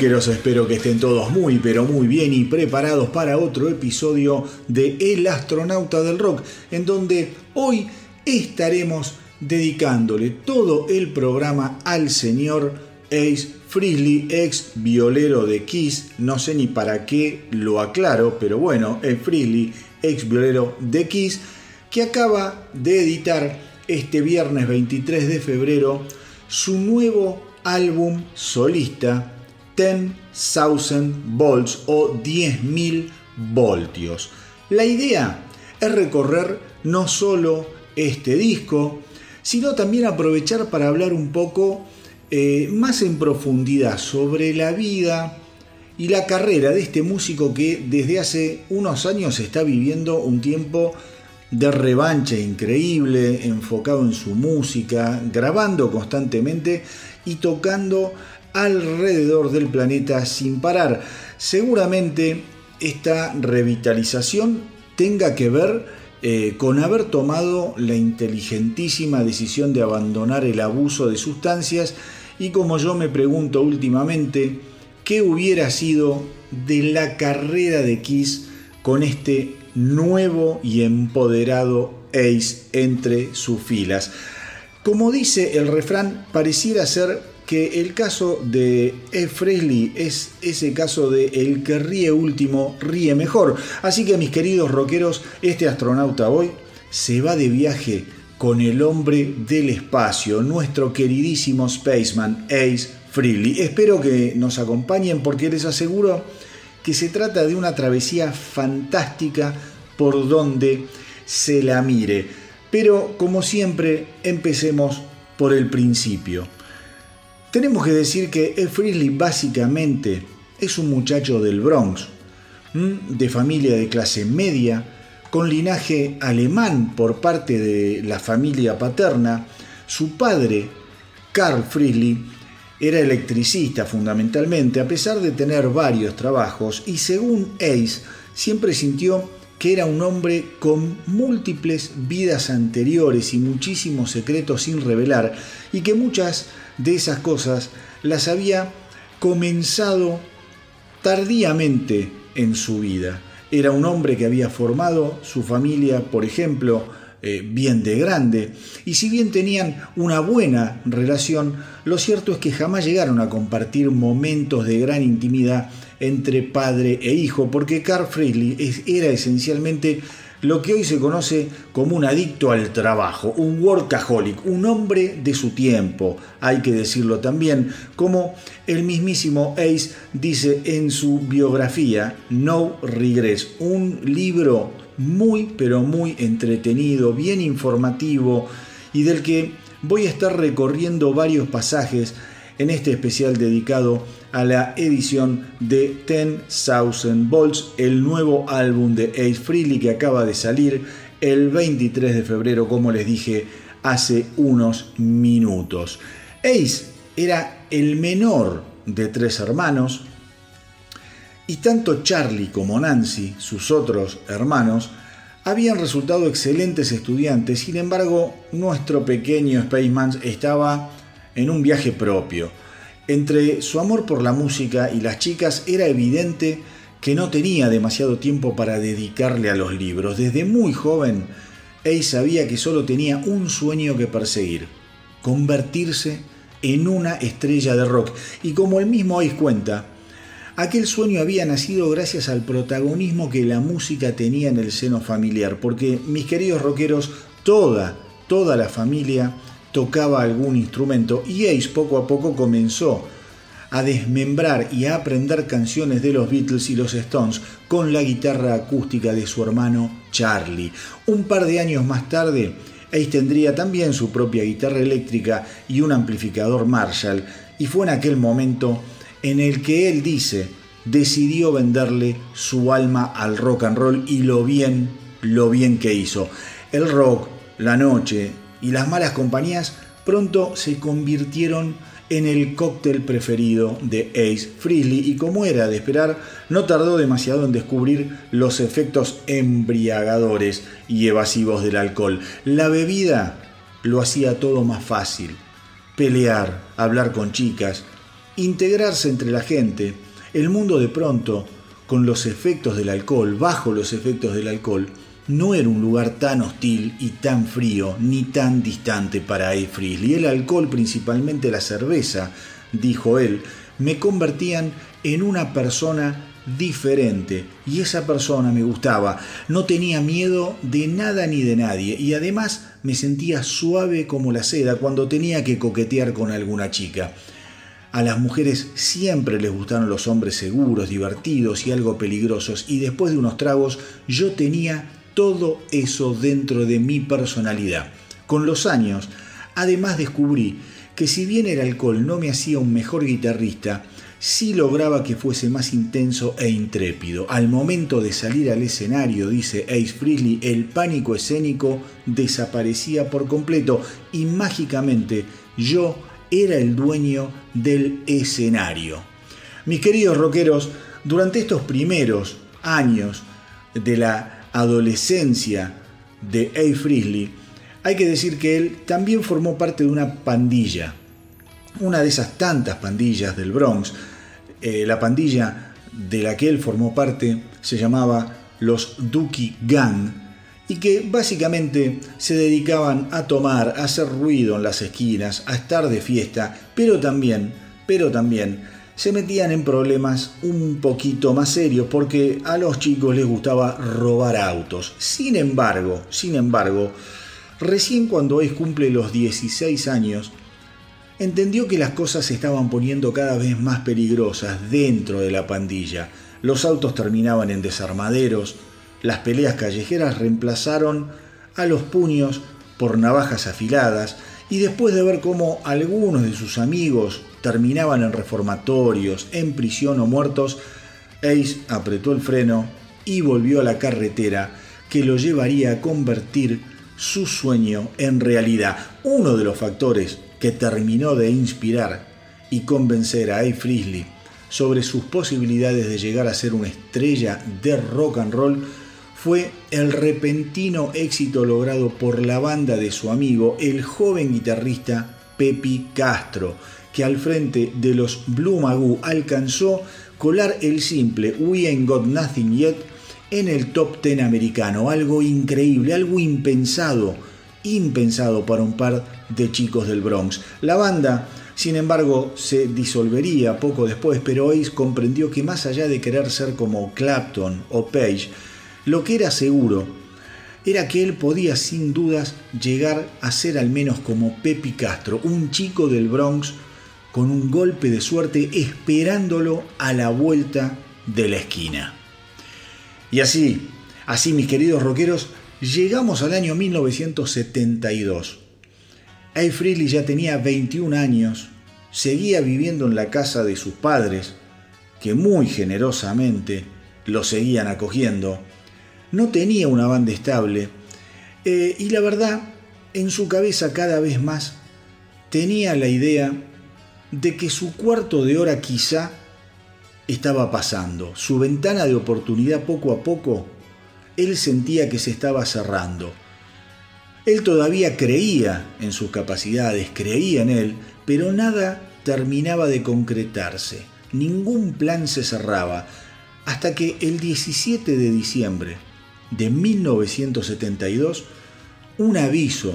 rockeros. Espero que estén todos muy, pero muy bien y preparados para otro episodio de El astronauta del rock, en donde hoy estaremos dedicándole todo el programa al señor Ace Frehley, ex violero de Kiss. No sé ni para qué lo aclaro, pero bueno, Ace Frehley, ex violero de Kiss, que acaba de editar este viernes 23 de febrero su nuevo álbum solista 10,000 volts o 10.000 voltios. La idea es recorrer no solo este disco, sino también aprovechar para hablar un poco eh, más en profundidad sobre la vida y la carrera de este músico que desde hace unos años está viviendo un tiempo de revancha increíble, enfocado en su música, grabando constantemente y tocando alrededor del planeta sin parar. Seguramente esta revitalización tenga que ver eh, con haber tomado la inteligentísima decisión de abandonar el abuso de sustancias y como yo me pregunto últimamente, ¿qué hubiera sido de la carrera de Kiss con este nuevo y empoderado Ace entre sus filas? Como dice el refrán, pareciera ser que el caso de E. Frehley es ese caso de el que ríe último ríe mejor. Así que mis queridos rockeros, este astronauta hoy se va de viaje con el hombre del espacio, nuestro queridísimo Spaceman Ace Frehley. Espero que nos acompañen porque les aseguro que se trata de una travesía fantástica por donde se la mire. Pero como siempre, empecemos por el principio. Tenemos que decir que Ed Freely básicamente es un muchacho del Bronx, de familia de clase media, con linaje alemán por parte de la familia paterna. Su padre, Carl Friedli, era electricista fundamentalmente, a pesar de tener varios trabajos, y según Ace, siempre sintió que era un hombre con múltiples vidas anteriores y muchísimos secretos sin revelar, y que muchas de esas cosas las había comenzado tardíamente en su vida. Era un hombre que había formado su familia, por ejemplo, eh, bien de grande, y si bien tenían una buena relación, lo cierto es que jamás llegaron a compartir momentos de gran intimidad entre padre e hijo, porque Carl Friedli era esencialmente lo que hoy se conoce como un adicto al trabajo, un workaholic, un hombre de su tiempo, hay que decirlo también, como el mismísimo Ace dice en su biografía No Regrets, un libro muy pero muy entretenido, bien informativo y del que voy a estar recorriendo varios pasajes en este especial dedicado a la edición de 10,000 Volts, el nuevo álbum de Ace Frehley que acaba de salir el 23 de febrero, como les dije hace unos minutos. Ace era el menor de tres hermanos y tanto Charlie como Nancy, sus otros hermanos, habían resultado excelentes estudiantes, sin embargo, nuestro pequeño Spaceman estaba en un viaje propio. Entre su amor por la música y las chicas era evidente que no tenía demasiado tiempo para dedicarle a los libros. Desde muy joven, Ace sabía que solo tenía un sueño que perseguir, convertirse en una estrella de rock. Y como el mismo Ace cuenta, aquel sueño había nacido gracias al protagonismo que la música tenía en el seno familiar, porque mis queridos rockeros, toda, toda la familia tocaba algún instrumento y Ace poco a poco comenzó a desmembrar y a aprender canciones de los Beatles y los Stones con la guitarra acústica de su hermano Charlie. Un par de años más tarde, Ace tendría también su propia guitarra eléctrica y un amplificador Marshall, y fue en aquel momento en el que él dice decidió venderle su alma al rock and roll y lo bien, lo bien que hizo. El rock, la noche, y las malas compañías pronto se convirtieron en el cóctel preferido de Ace Frehley y como era de esperar, no tardó demasiado en descubrir los efectos embriagadores y evasivos del alcohol. La bebida lo hacía todo más fácil, pelear, hablar con chicas, integrarse entre la gente, el mundo de pronto, con los efectos del alcohol, bajo los efectos del alcohol, no era un lugar tan hostil y tan frío ni tan distante para A. y El alcohol, principalmente la cerveza, dijo él, me convertían en una persona diferente y esa persona me gustaba, no tenía miedo de nada ni de nadie y además me sentía suave como la seda cuando tenía que coquetear con alguna chica. A las mujeres siempre les gustaron los hombres seguros, divertidos y algo peligrosos y después de unos tragos yo tenía todo eso dentro de mi personalidad. Con los años, además descubrí que si bien el alcohol no me hacía un mejor guitarrista, sí lograba que fuese más intenso e intrépido. Al momento de salir al escenario, dice Ace Frehley, el pánico escénico desaparecía por completo y mágicamente yo era el dueño del escenario. Mis queridos rockeros, durante estos primeros años de la adolescencia de Ace Frehley, hay que decir que él también formó parte de una pandilla, una de esas tantas pandillas del Bronx, eh, la pandilla de la que él formó parte se llamaba los Dookie Gang y que básicamente se dedicaban a tomar, a hacer ruido en las esquinas, a estar de fiesta, pero también, pero también se metían en problemas un poquito más serios porque a los chicos les gustaba robar autos. Sin embargo, sin embargo, recién cuando es cumple los 16 años, entendió que las cosas se estaban poniendo cada vez más peligrosas dentro de la pandilla. Los autos terminaban en desarmaderos, las peleas callejeras reemplazaron a los puños por navajas afiladas y después de ver cómo algunos de sus amigos terminaban en reformatorios, en prisión o muertos, Ace apretó el freno y volvió a la carretera que lo llevaría a convertir su sueño en realidad. Uno de los factores que terminó de inspirar y convencer a A. Frisley sobre sus posibilidades de llegar a ser una estrella de rock and roll fue el repentino éxito logrado por la banda de su amigo, el joven guitarrista Pepi Castro, que al frente de los Blue Magoo alcanzó colar el simple We Ain't Got Nothing Yet en el top ten americano, algo increíble, algo impensado impensado para un par de chicos del Bronx. La banda, sin embargo, se disolvería poco después, pero Ace comprendió que más allá de querer ser como Clapton o Page, lo que era seguro era que él podía sin dudas llegar a ser al menos como Pepi Castro, un chico del Bronx con un golpe de suerte esperándolo a la vuelta de la esquina. Y así, así mis queridos rockeros, Llegamos al año 1972. A. Freely ya tenía 21 años, seguía viviendo en la casa de sus padres, que muy generosamente lo seguían acogiendo. No tenía una banda estable eh, y la verdad, en su cabeza cada vez más tenía la idea de que su cuarto de hora quizá estaba pasando, su ventana de oportunidad poco a poco él sentía que se estaba cerrando. Él todavía creía en sus capacidades, creía en él, pero nada terminaba de concretarse, ningún plan se cerraba, hasta que el 17 de diciembre de 1972, un aviso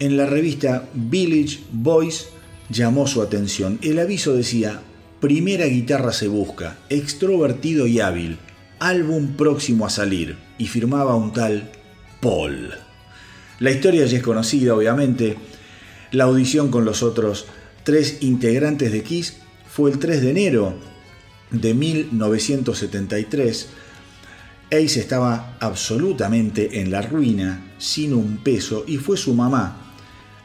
en la revista Village Voice llamó su atención. El aviso decía, primera guitarra se busca, extrovertido y hábil, álbum próximo a salir y firmaba un tal Paul. La historia ya es conocida, obviamente. La audición con los otros tres integrantes de Kiss fue el 3 de enero de 1973. Ace estaba absolutamente en la ruina, sin un peso, y fue su mamá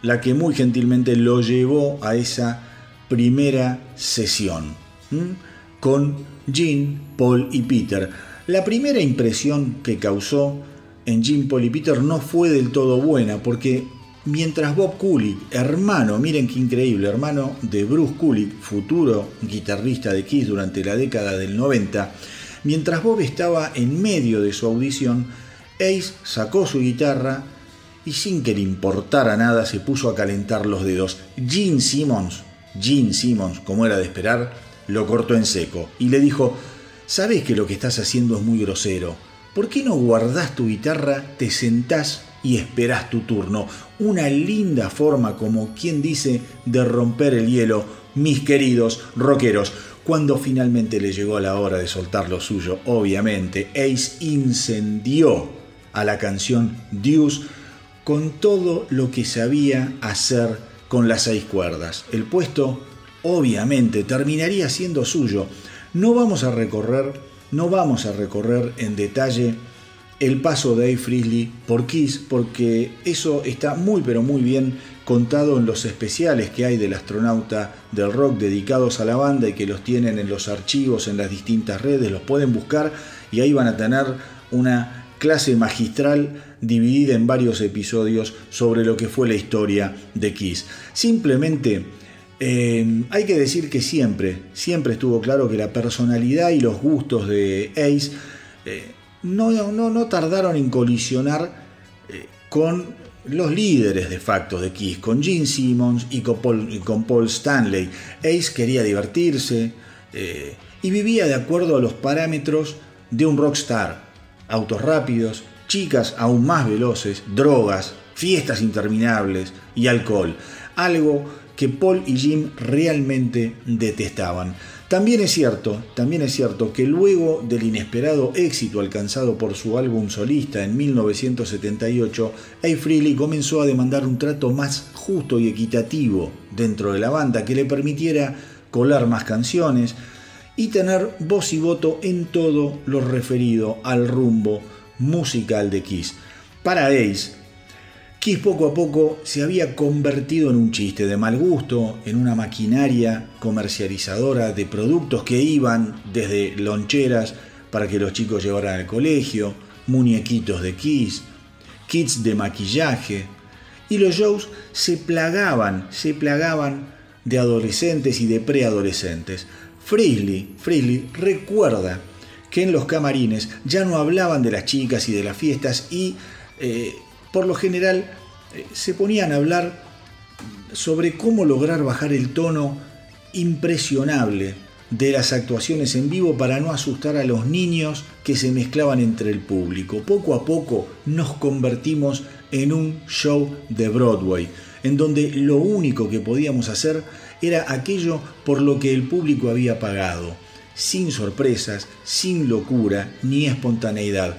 la que muy gentilmente lo llevó a esa primera sesión con Jean, Paul y Peter. La primera impresión que causó en Jim Paul y Peter no fue del todo buena, porque mientras Bob Kulick, hermano, miren qué increíble, hermano de Bruce Kulick, futuro guitarrista de Kiss durante la década del 90, mientras Bob estaba en medio de su audición, Ace sacó su guitarra y sin que le importara nada se puso a calentar los dedos. Gene Simmons, Gene Simmons, como era de esperar, lo cortó en seco y le dijo, sabes que lo que estás haciendo es muy grosero. ¿Por qué no guardás tu guitarra, te sentás y esperás tu turno? Una linda forma, como quien dice, de romper el hielo, mis queridos rockeros. Cuando finalmente le llegó la hora de soltar lo suyo, obviamente, Ace incendió a la canción Deuce con todo lo que sabía hacer con las seis cuerdas. El puesto, obviamente, terminaría siendo suyo. No vamos a recorrer, no vamos a recorrer en detalle el paso de Dave Frizzly por Kiss, porque eso está muy pero muy bien contado en los especiales que hay del astronauta del rock dedicados a la banda y que los tienen en los archivos, en las distintas redes, los pueden buscar y ahí van a tener una clase magistral dividida en varios episodios sobre lo que fue la historia de Kiss. Simplemente eh, hay que decir que siempre, siempre estuvo claro que la personalidad y los gustos de Ace eh, no, no, no, tardaron en colisionar eh, con los líderes de facto de Kiss, con Gene Simmons y con Paul, y con Paul Stanley. Ace quería divertirse y vivía de acuerdo a los parámetros de un rockstar autos rápidos, chicas aún más veloces, drogas, fiestas interminables y alcohol, algo que Paul y Jim realmente detestaban. También es cierto, también es cierto que luego del inesperado éxito alcanzado por su álbum solista en 1978, A. Freely comenzó a demandar un trato más justo y equitativo dentro de la banda que le permitiera colar más canciones, y tener voz y voto en todo lo referido al rumbo musical de Kiss. Para Ace, Kiss poco a poco se había convertido en un chiste de mal gusto, en una maquinaria comercializadora de productos que iban desde loncheras para que los chicos llevaran al colegio, muñequitos de Kiss, kits de maquillaje, y los shows se plagaban, se plagaban de adolescentes y de preadolescentes. Frizzly, recuerda que en los camarines ya no hablaban de las chicas y de las fiestas y eh, por lo general eh, se ponían a hablar sobre cómo lograr bajar el tono impresionable de las actuaciones en vivo para no asustar a los niños que se mezclaban entre el público. Poco a poco nos convertimos en un show de Broadway, en donde lo único que podíamos hacer era aquello por lo que el público había pagado, sin sorpresas, sin locura ni espontaneidad.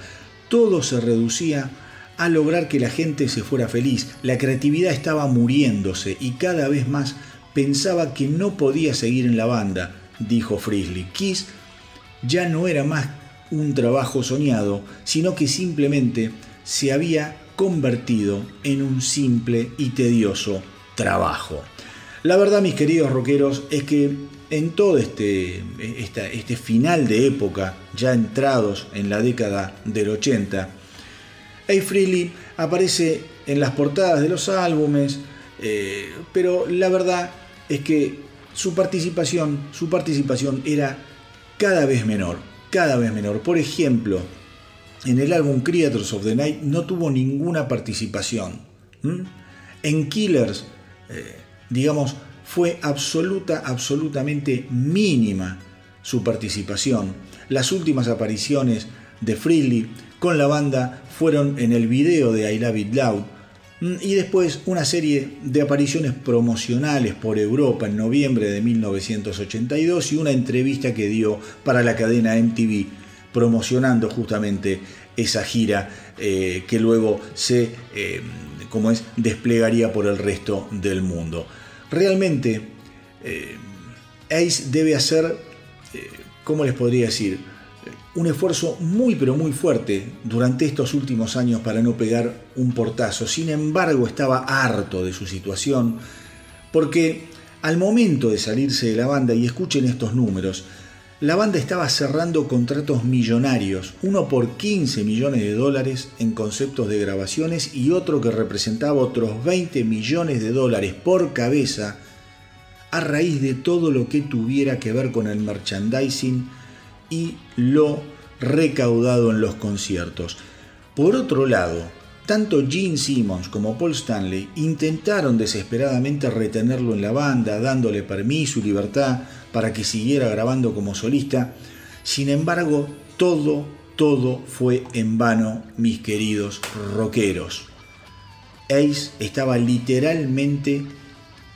Todo se reducía a lograr que la gente se fuera feliz. La creatividad estaba muriéndose y cada vez más pensaba que no podía seguir en la banda, dijo Frizzly. Kiss ya no era más un trabajo soñado, sino que simplemente se había convertido en un simple y tedioso trabajo. La verdad, mis queridos rockeros, es que en todo este, este final de época, ya entrados en la década del 80, A. Freely aparece en las portadas de los álbumes, eh, pero la verdad es que su participación, su participación era cada vez menor, cada vez menor. Por ejemplo, en el álbum Creators of the Night no tuvo ninguna participación. En Killers, eh, digamos, fue absoluta, absolutamente mínima su participación. Las últimas apariciones de Freely con la banda fueron en el video de I Love It Loud mm, y después una serie de apariciones promocionales por Europa en noviembre de 1982 y una entrevista que dio para la cadena MTV promocionando justamente esa gira eh, que luego se eh, como es, desplegaría por el resto del mundo. Realmente, eh, Ace debe hacer, eh, ¿cómo les podría decir? Un esfuerzo muy pero muy fuerte durante estos últimos años para no pegar un portazo. Sin embargo, estaba harto de su situación porque al momento de salirse de la banda, y escuchen estos números, la banda estaba cerrando contratos millonarios, uno por 15 millones de dólares en conceptos de grabaciones y otro que representaba otros 20 millones de dólares por cabeza a raíz de todo lo que tuviera que ver con el merchandising y lo recaudado en los conciertos. Por otro lado, tanto Gene Simmons como Paul Stanley intentaron desesperadamente retenerlo en la banda, dándole permiso y libertad para que siguiera grabando como solista. Sin embargo, todo, todo fue en vano, mis queridos rockeros. Ace estaba literalmente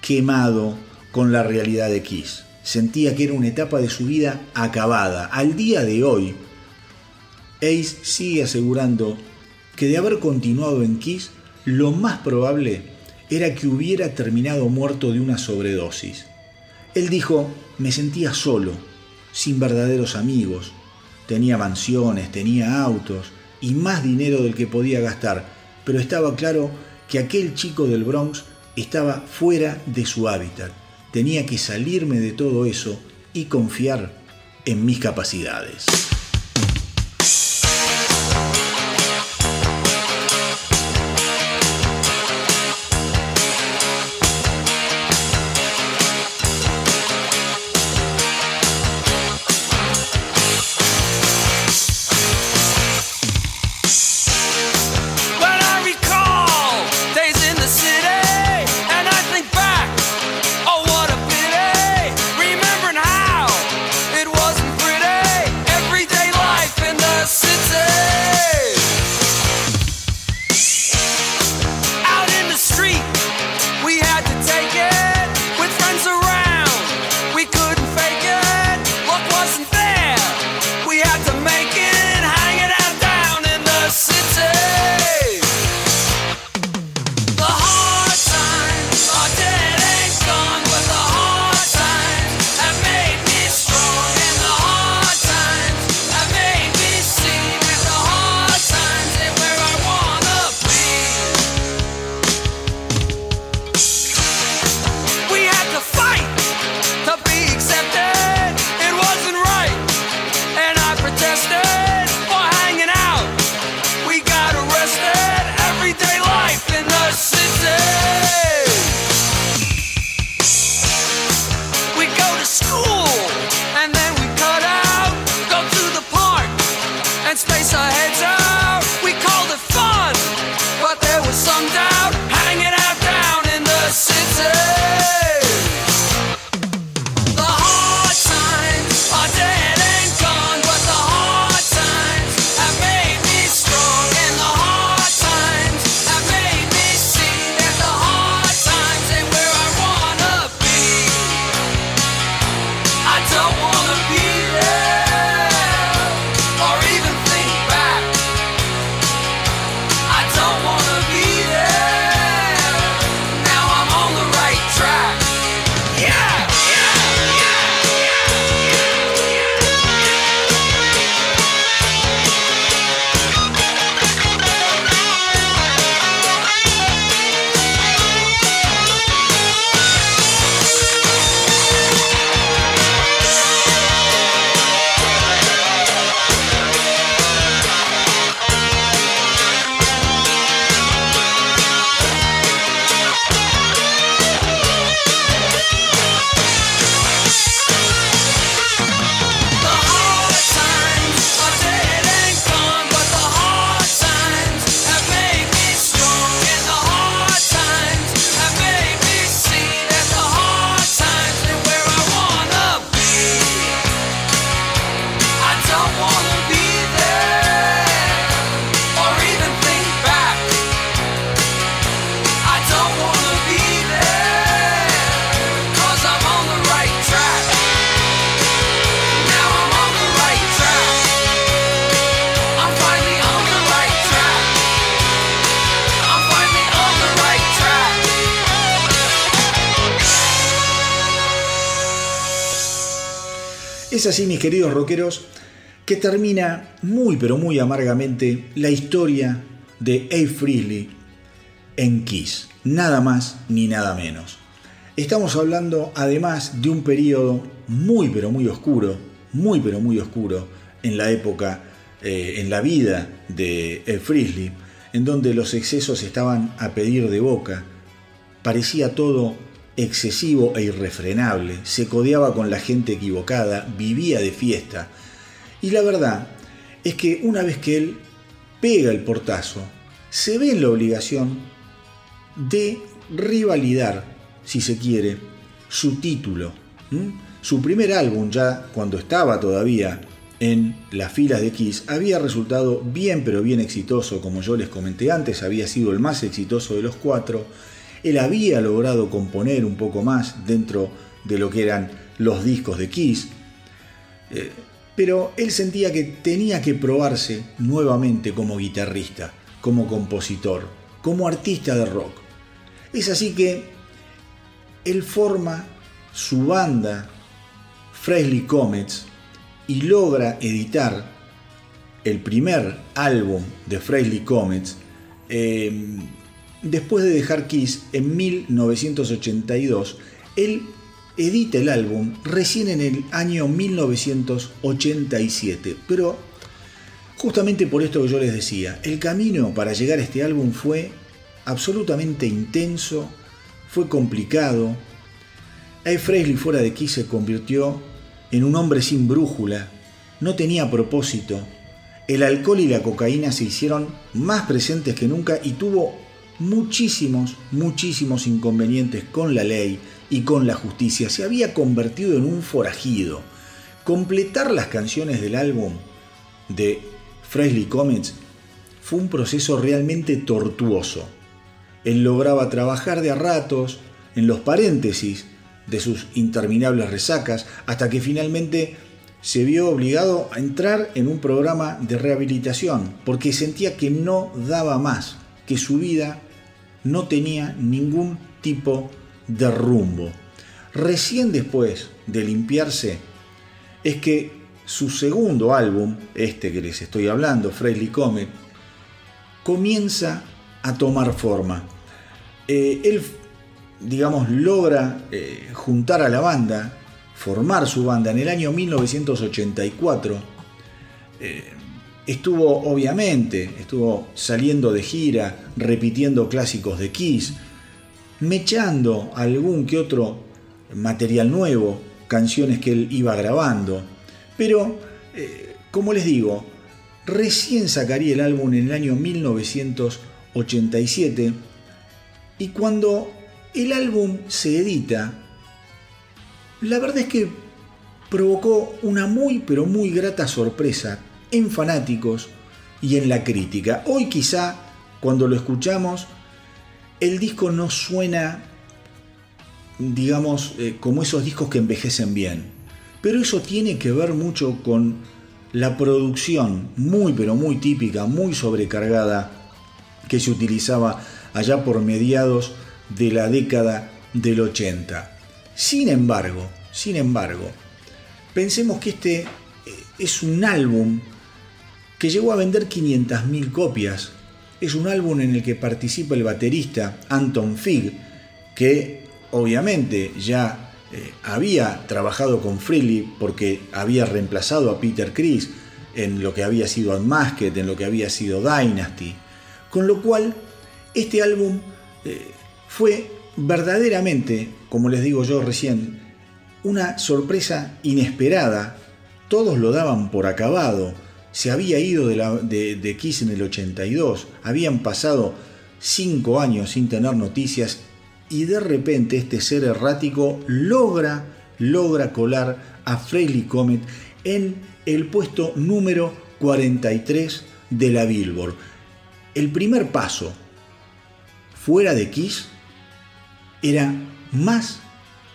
quemado con la realidad de Kiss. Sentía que era una etapa de su vida acabada. Al día de hoy, Ace sigue asegurando que de haber continuado en Kiss, lo más probable era que hubiera terminado muerto de una sobredosis. Él dijo, me sentía solo, sin verdaderos amigos, tenía mansiones, tenía autos y más dinero del que podía gastar, pero estaba claro que aquel chico del Bronx estaba fuera de su hábitat. Tenía que salirme de todo eso y confiar en mis capacidades. Es así, mis queridos rockeros, que termina muy pero muy amargamente la historia de Abe Frehley en Kiss. Nada más ni nada menos. Estamos hablando además de un periodo muy pero muy oscuro, muy pero muy oscuro en la época, eh, en la vida de Abe Frehley, en donde los excesos estaban a pedir de boca. Parecía todo excesivo e irrefrenable, se codeaba con la gente equivocada, vivía de fiesta. Y la verdad es que una vez que él pega el portazo, se ve en la obligación de rivalidar, si se quiere, su título. Su primer álbum, ya cuando estaba todavía en las filas de Kiss, había resultado bien pero bien exitoso, como yo les comenté antes, había sido el más exitoso de los cuatro. Él había logrado componer un poco más dentro de lo que eran los discos de Kiss. Eh, pero él sentía que tenía que probarse nuevamente como guitarrista, como compositor, como artista de rock. Es así que él forma su banda Fresley Comets y logra editar el primer álbum de Fresley Comets em, después de dejar Kiss en 1982. Él edita el álbum recién en el año 1987, pero justamente por esto que yo les decía, el camino para llegar a este álbum fue absolutamente intenso, fue complicado. A Fresley fuera de Kiss se convirtió en un hombre sin brújula, no tenía propósito. El alcohol y la cocaína se hicieron más presentes que nunca y tuvo muchísimos, muchísimos inconvenientes con la ley y con la justicia. Se había convertido en un forajido. Completar las canciones del álbum de Fresley Comets fue un proceso realmente tortuoso. Él lograba trabajar de a ratos en los paréntesis de sus interminables resacas hasta que finalmente se vio obligado a entrar en un programa de rehabilitación porque sentía que no daba más, que su vida no tenía ningún tipo de rumbo. Recién después de limpiarse es que su segundo álbum, este que les estoy hablando, Fresley Comet, comienza a tomar forma. Eh, él, digamos, logra eh, juntar a la banda, formar su banda en el año 1984. Eh, estuvo, obviamente, estuvo saliendo de gira, repitiendo clásicos de Kiss, mechando algún que otro material nuevo, canciones que él iba grabando. Pero, como les digo, recién sacaría el álbum en el año 1987 y cuando el álbum se edita, la verdad es que provocó una muy pero muy grata sorpresa en fanáticos y en la crítica. Hoy quizá, cuando lo escuchamos, el disco no suena, digamos, eh, como esos discos que envejecen bien. Pero eso tiene que ver mucho con la producción muy pero muy típica, muy sobrecargada que se utilizaba allá por mediados de la década del 80. Sin embargo, sin embargo, pensemos que este eh, es un álbum que llegó a vender 500.000 copias. Es un álbum en el que participa el baterista Anton Fig, que obviamente ya eh, había trabajado con Freely porque había reemplazado a Peter Criss en lo que había sido Unmasked, en lo que había sido Dynasty. Con lo cual este álbum eh, fue verdaderamente, como les digo yo recién, una sorpresa inesperada. Todos lo daban por acabado. Se había ido de, Kiss en el 82. Habían pasado cinco años sin tener noticias y de repente este ser errático logra, logra colar a Frehley Comet en el puesto número 43 de la Billboard. El primer paso fuera de Kiss era más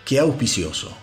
que auspicioso.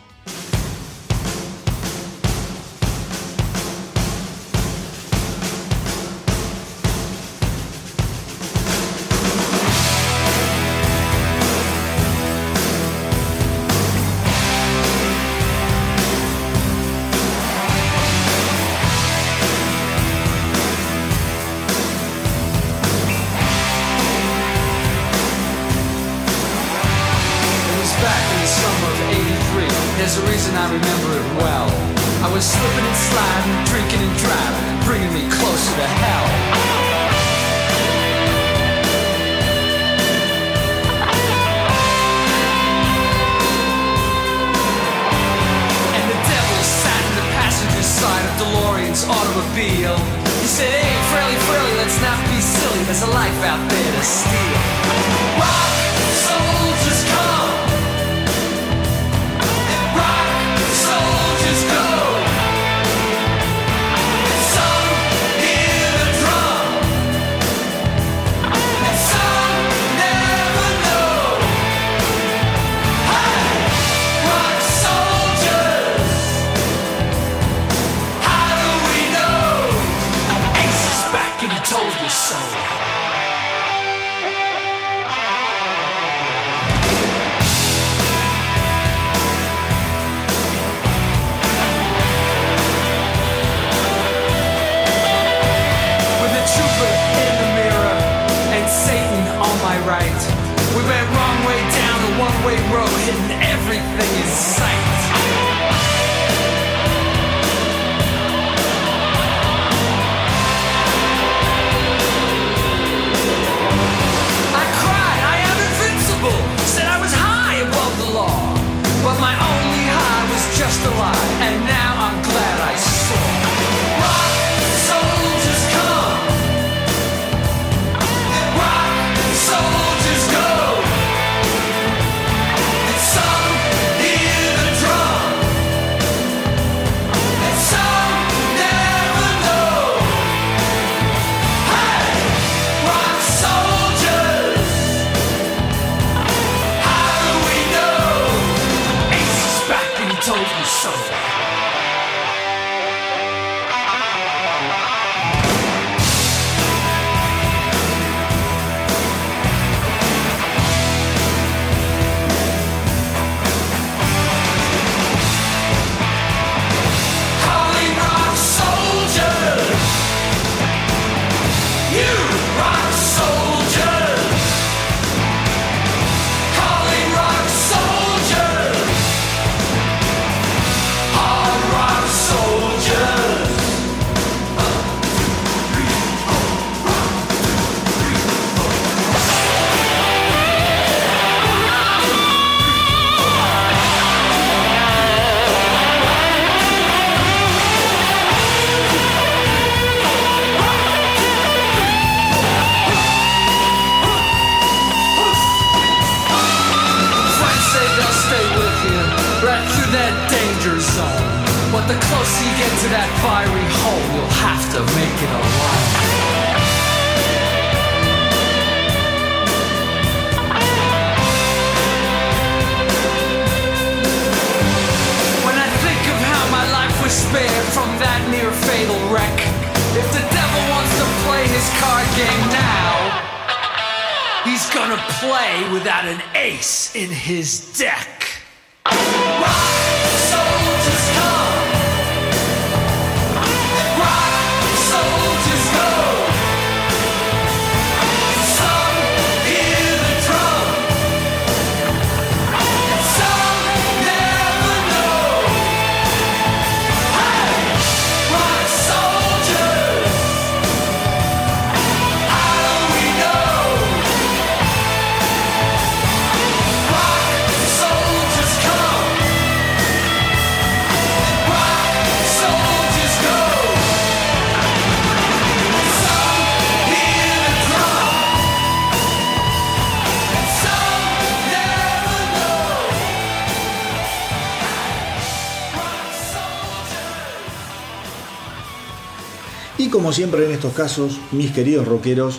como siempre en estos casos, mis queridos rockeros,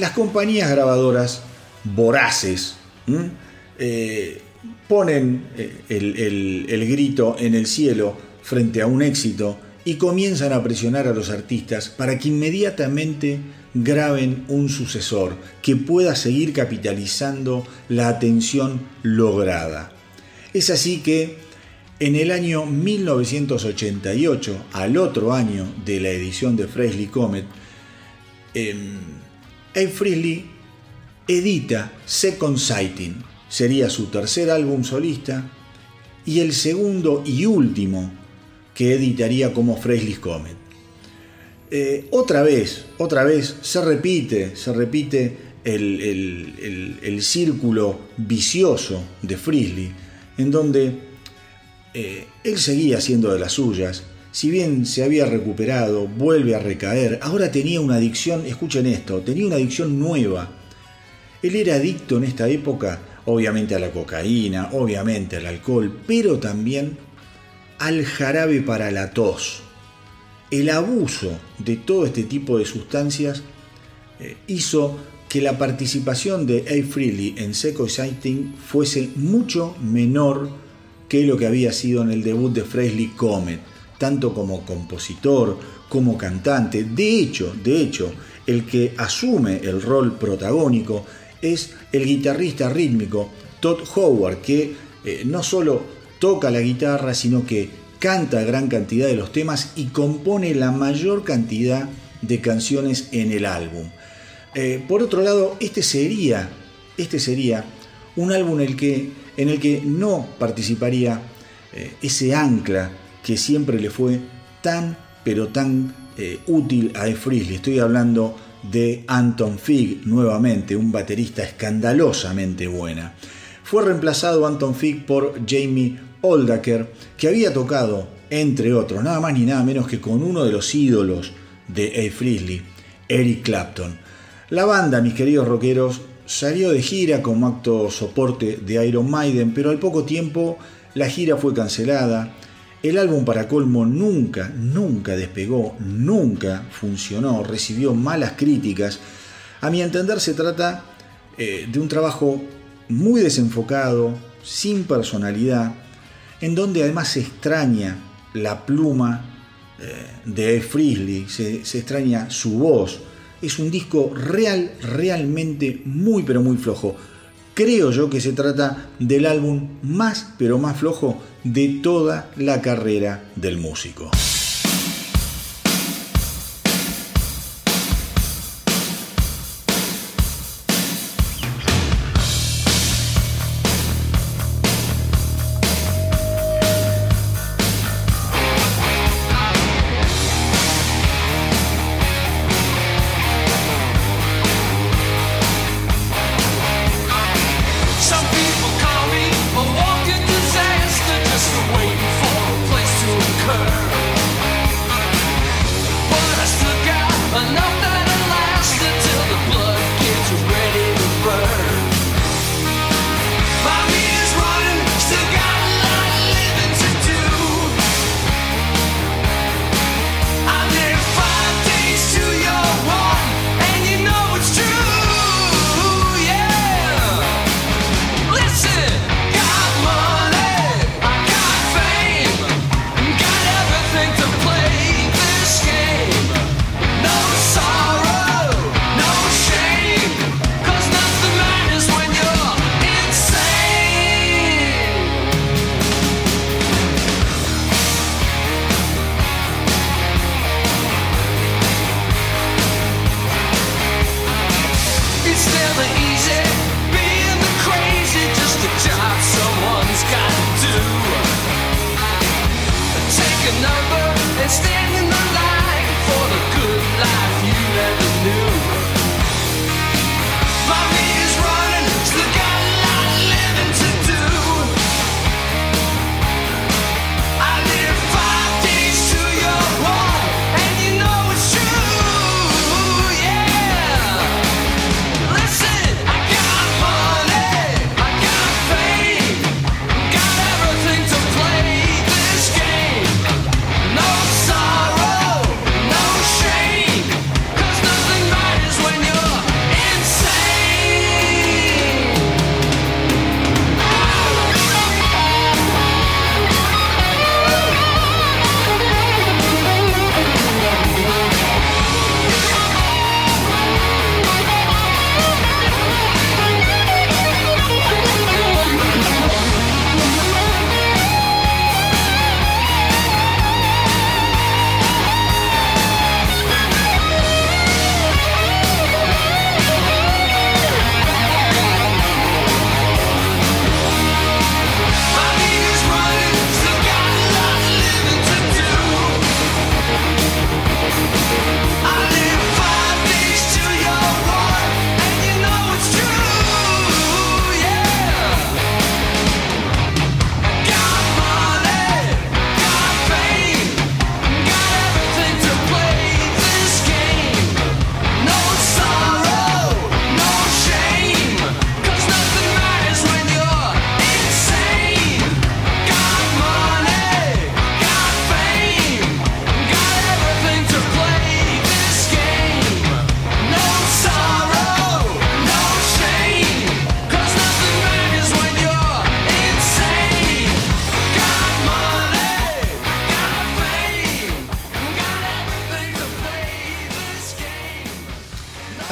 las compañías grabadoras voraces eh, ponen eh, el, el grito en el cielo frente a un éxito y comienzan a presionar a los artistas para que inmediatamente graben un sucesor que pueda seguir capitalizando la atención lograda. Es así que en el año 1988, al otro año de la edición de Freshly Comet, eh, Ed Frisley edita Second Sighting, sería su tercer álbum solista y el segundo y último que editaría como Freshly Comet. Eh, otra vez, otra vez se repite, se repite el, el, el, el círculo vicioso de Frisley, en donde eh, él seguía haciendo de las suyas, si bien se había recuperado, vuelve a recaer, ahora tenía una adicción, escuchen esto, tenía una adicción nueva. Él era adicto en esta época, obviamente a la cocaína, obviamente al alcohol, pero también al jarabe para la tos. El abuso de todo este tipo de sustancias eh, hizo que la participación de A. Freely en Seco Sighting fuese mucho menor que lo que había sido en el debut de Fresley Comet, tanto como compositor, como cantante. De hecho, de hecho, el que asume el rol protagónico es el guitarrista rítmico Todd Howard, que eh, no solo toca la guitarra, sino que canta gran cantidad de los temas y compone la mayor cantidad de canciones en el álbum. Eh, por otro lado, este sería, este sería un álbum en el que, en el que no participaría eh, ese ancla que siempre le fue tan, pero tan eh, útil a E. Frizzly. Estoy hablando de Anton Fig nuevamente, un baterista escandalosamente buena. Fue reemplazado Anton Fig por Jamie Oldaker, que había tocado, entre otros, nada más ni nada menos que con uno de los ídolos de A. Frizzly, Eric Clapton. La banda, mis queridos rockeros, salió de gira como acto soporte de Iron Maiden, pero al poco tiempo la gira fue cancelada. El álbum para colmo nunca, nunca despegó, nunca funcionó, recibió malas críticas. A mi entender se trata eh, de un trabajo muy desenfocado, sin personalidad, en donde además se extraña la pluma eh, de Frizzly, se, se extraña su voz, es un disco real, realmente muy pero muy flojo. Creo yo que se trata del álbum más pero más flojo de toda la carrera del músico.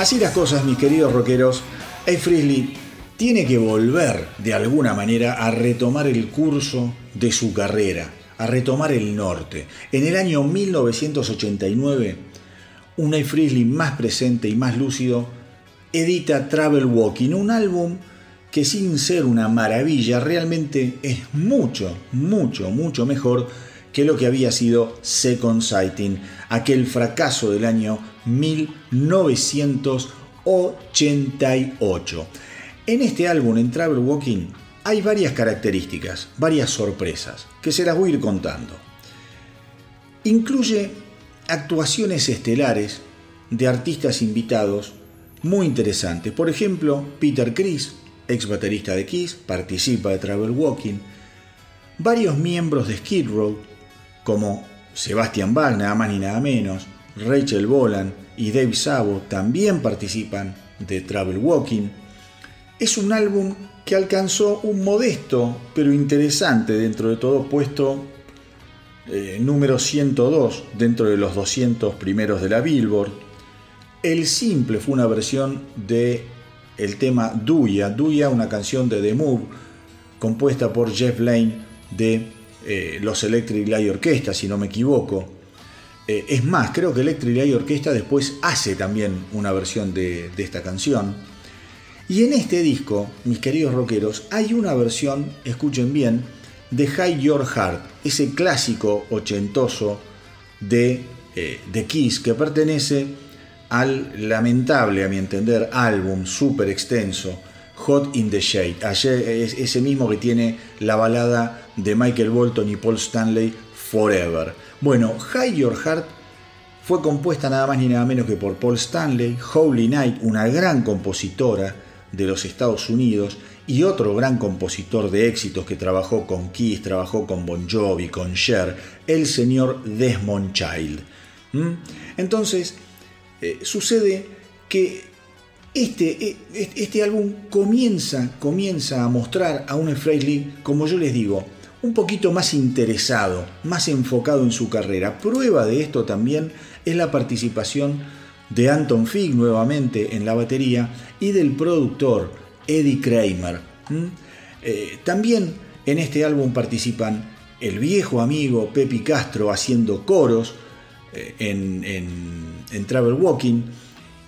Así las cosas, mis queridos rockeros, A. Frizzly tiene que volver de alguna manera a retomar el curso de su carrera, a retomar el norte. En el año 1989, un A. Frizzly más presente y más lúcido edita Travel Walking, un álbum que sin ser una maravilla realmente es mucho, mucho, mucho mejor que lo que había sido Second Sighting, aquel fracaso del año 1988. En este álbum, en Travel Walking, hay varias características, varias sorpresas, que se las voy a ir contando. Incluye actuaciones estelares de artistas invitados muy interesantes. Por ejemplo, Peter Criss, ex baterista de Kiss, participa de Travel Walking. Varios miembros de Skid Row, como Sebastian Bach, nada más ni nada menos, Rachel Bolan y Dave Sabo también participan de Travel Walking. Es un álbum que alcanzó un modesto pero interesante dentro de todo puesto eh, número 102 dentro de los 200 primeros de la Billboard. El simple fue una versión de el tema Duya, Duya una canción de The Move compuesta por Jeff Lane de eh, los Electric Light Orchestra, si no me equivoco. Eh, es más, creo que Electric Light Orchestra después hace también una versión de, esta canción. Y en este disco, mis queridos rockeros, hay una versión, escuchen bien, de Hide Your Heart, ese clásico ochentoso de, eh, Kiss que pertenece al lamentable, a mi entender, álbum súper extenso Hot in the Shade, ese mismo que tiene la balada de Michael Bolton y Paul Stanley Forever. Bueno, Hide Your Heart fue compuesta nada más ni nada menos que por Paul Stanley, Holy Night, una gran compositora de los Estados Unidos, y otro gran compositor de éxitos que trabajó con Kiss, trabajó con Bon Jovi, con Cher, el señor Desmond Child. ¿Mm? Entonces, eh, sucede que este, e, este, álbum comienza, comienza a mostrar a un Frehley, como yo les digo, un poquito más interesado, más enfocado en su carrera. Prueba de esto también es la participación de Anton Fig nuevamente en la batería y del productor Eddie Kramer. Eh, también en este álbum participan el viejo amigo Pepi Castro haciendo coros eh, en, Travel Walking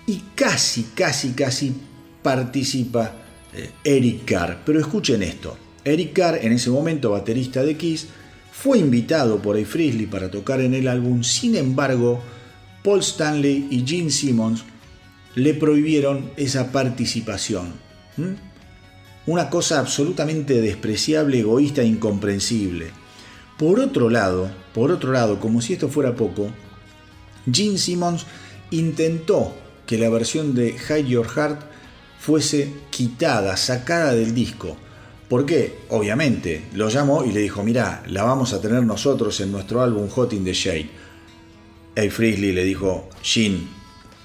y casi, casi, casi participa eh, Eric Carr. Pero escuchen esto, Eric Carr en ese momento baterista de Kiss fue invitado por A. Frizzly para tocar en el álbum, sin embargo Paul Stanley y Gene Simmons le prohibieron esa participación. Una cosa absolutamente despreciable, egoísta e incomprensible. Por otro lado, por otro lado, como si esto fuera poco, Gene Simmons intentó que la versión de Hide Your Heart fuese quitada, sacada del disco. ¿Por qué? Obviamente, lo llamó y le dijo, mira, la vamos a tener nosotros en nuestro álbum Hot in the Shade. A. Frizzly le dijo, Gene,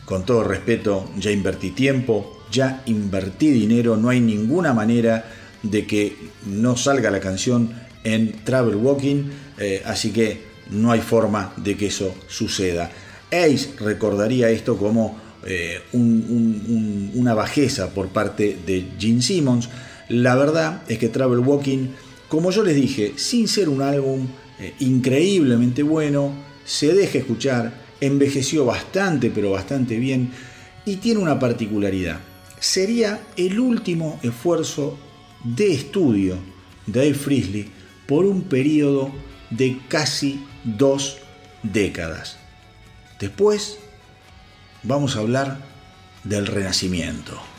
con todo respeto, ya invertí tiempo, ya invertí dinero, no hay ninguna manera de que no salga la canción en Travel Walking, eh, así que no hay forma de que eso suceda. Ace recordaría esto como eh, una bajeza por parte de Gene Simmons. La verdad es que Travel Walking, como yo les dije, sin ser un álbum eh, increíblemente bueno, se deja escuchar, envejeció bastante, pero bastante bien, y tiene una particularidad. Sería el último esfuerzo de estudio de Dave Frizzly por un periodo de casi dos décadas. Después vamos a hablar del Renacimiento.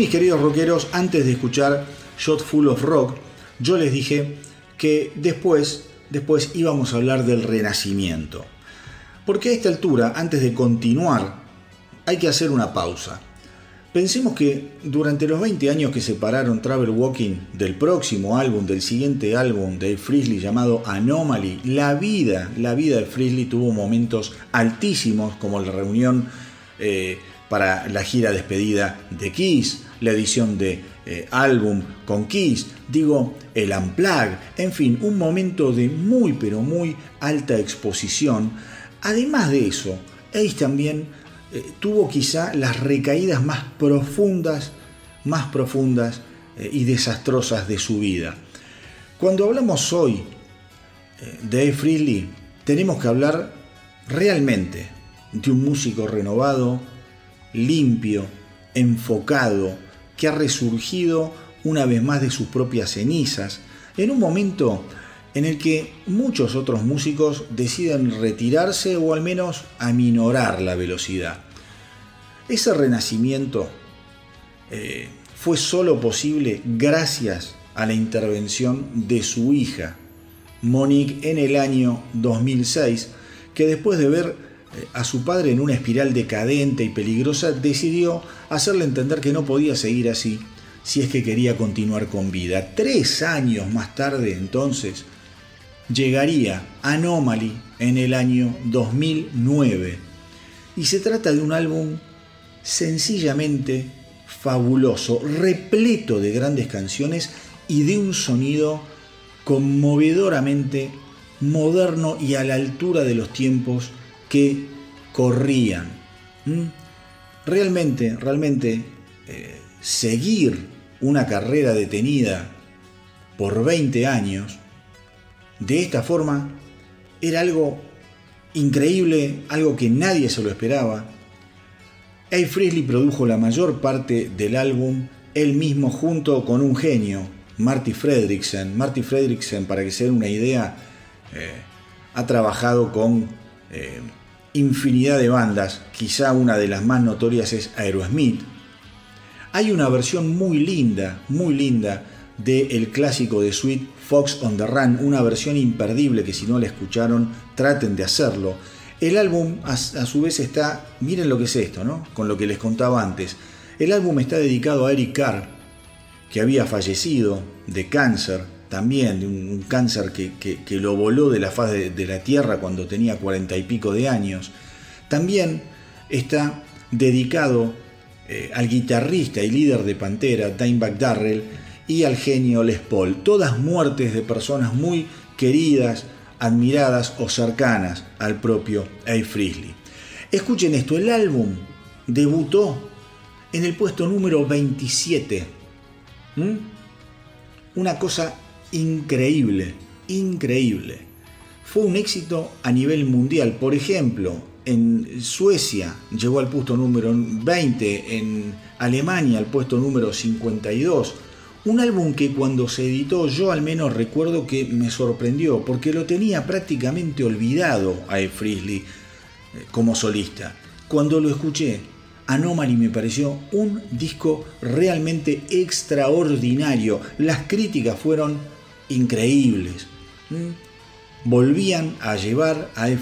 Mis queridos rockeros, antes de escuchar Shot Full of Rock, yo les dije que después, después íbamos a hablar del renacimiento. Porque a esta altura, antes de continuar, hay que hacer una pausa. Pensemos que durante los 20 años que separaron Travel Walking del próximo álbum, del siguiente álbum de Frizzly llamado Anomaly, la vida, la vida de Frizzly tuvo momentos altísimos como la reunión eh, para la gira despedida de Kiss, la edición de eh, álbum con Kiss, digo, el Unplug, en fin, un momento de muy pero muy alta exposición. Además de eso, Ace también eh, tuvo quizá las recaídas más profundas, más profundas eh, y desastrosas de su vida. Cuando hablamos hoy de Dave Freely, tenemos que hablar realmente de un músico renovado, limpio, enfocado, que ha resurgido una vez más de sus propias cenizas, en un momento en el que muchos otros músicos deciden retirarse o al menos aminorar la velocidad. Ese renacimiento eh, fue solo posible gracias a la intervención de su hija, Monique, en el año 2006, que después de ver a su padre en una espiral decadente y peligrosa, decidió hacerle entender que no podía seguir así si es que quería continuar con vida. Tres años más tarde, entonces, llegaría Anomaly en el año 2009. Y se trata de un álbum sencillamente fabuloso, repleto de grandes canciones y de un sonido conmovedoramente moderno y a la altura de los tiempos que corrían. Realmente, realmente, eh, seguir una carrera detenida por 20 años de esta forma era algo increíble, algo que nadie se lo esperaba. A. Frizzly produjo la mayor parte del álbum él mismo junto con un genio, Marty Fredricksen. Marty Fredricksen, para que se den una idea, eh, ha trabajado con eh, infinidad de bandas, quizá una de las más notorias es Aerosmith. Hay una versión muy linda, muy linda del clásico de Sweet Fox on the Run, una versión imperdible que si no la escucharon traten de hacerlo. El álbum a, su vez está, miren lo que es esto, ¿no? Con lo que les contaba antes. El álbum está dedicado a Eric Carr, que había fallecido de cáncer, también de un, cáncer que, lo voló de la faz de, la tierra cuando tenía cuarenta y pico de años. También está dedicado eh, al guitarrista y líder de Pantera, Dimebag Darrell, y al genio Les Paul, todas muertes de personas muy queridas, admiradas o cercanas al propio A. Frizzly. Escuchen esto, el álbum debutó en el puesto número 27. ¿Mm? Una cosa increíble, increíble. Fue un éxito a nivel mundial. Por ejemplo, en Suecia llegó al puesto número 20, en Alemania al puesto número 52, un álbum que cuando se editó yo al menos recuerdo que me sorprendió porque lo tenía prácticamente olvidado a Ed Frizzly eh, como solista. Cuando lo escuché, Anomaly me pareció un disco realmente extraordinario. Las críticas fueron increíbles. Volvían a llevar a Ed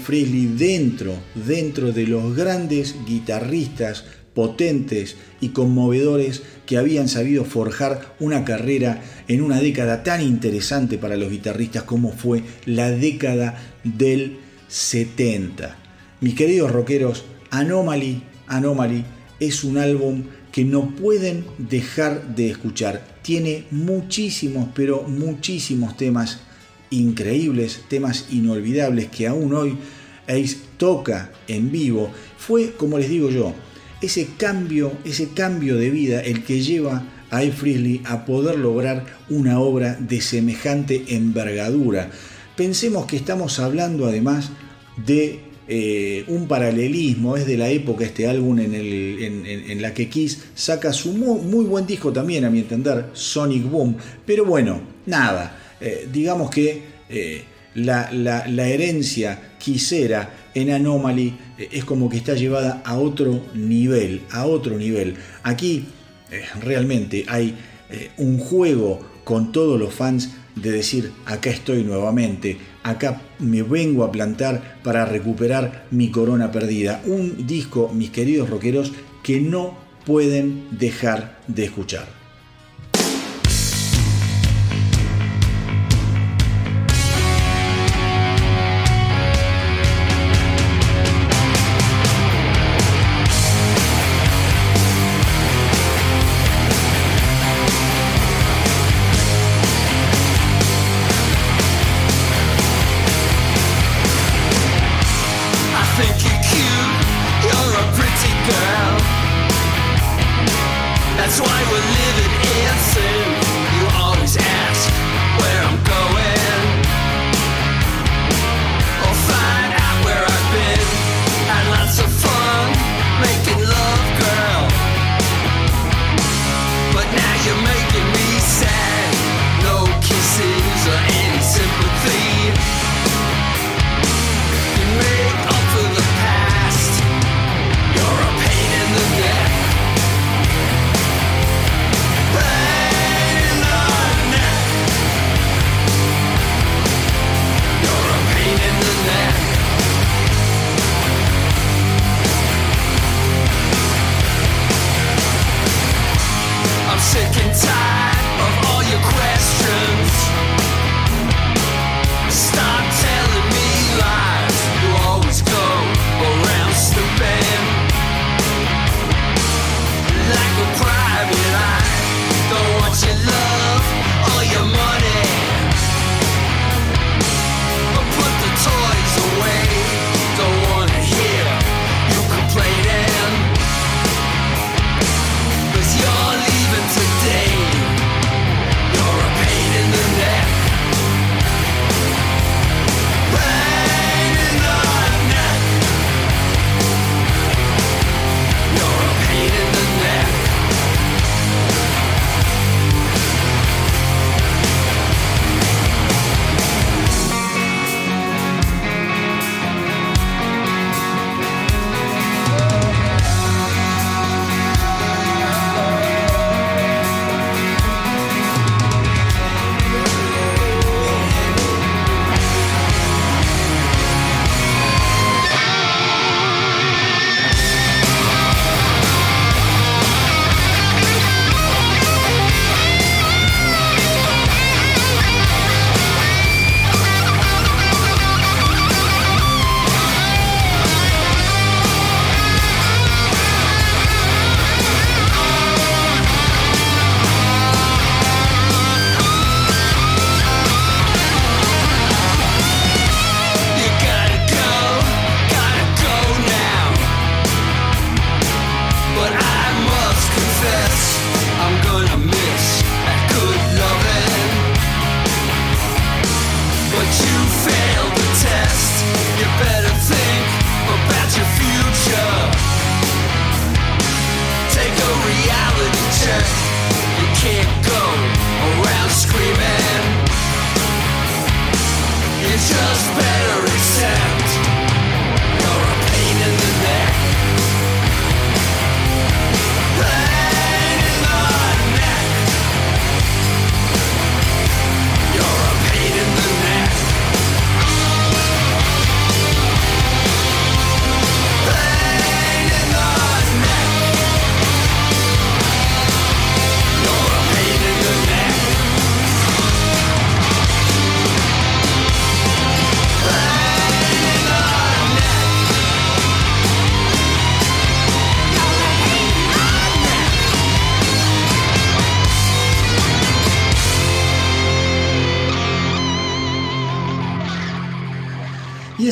dentro, dentro de los grandes guitarristas potentes y conmovedores que habían sabido forjar una carrera en una década tan interesante para los guitarristas como fue la década del 70. Mis queridos rockeros, Anomaly, Anomaly es un álbum que no pueden dejar de escuchar. Tiene muchísimos, pero muchísimos temas increíbles, temas inolvidables que aún hoy Ace toca en vivo. Fue, como les digo yo, ese cambio, ese cambio de vida el que lleva a Frizzly a poder lograr una obra de semejante envergadura. Pensemos que estamos hablando además de eh, un paralelismo, es de la época este álbum en, la que Kiss saca su muy, buen disco también, a mi entender, Sonic Boom. Pero bueno, nada, eh, digamos que eh, la, la, herencia quisera en Anomaly es como que está llevada a otro nivel, a otro nivel. Aquí realmente hay un juego con todos los fans de decir, acá estoy nuevamente, acá me vengo a plantar para recuperar mi corona perdida. Un disco, mis queridos rockeros, que no pueden dejar de escuchar.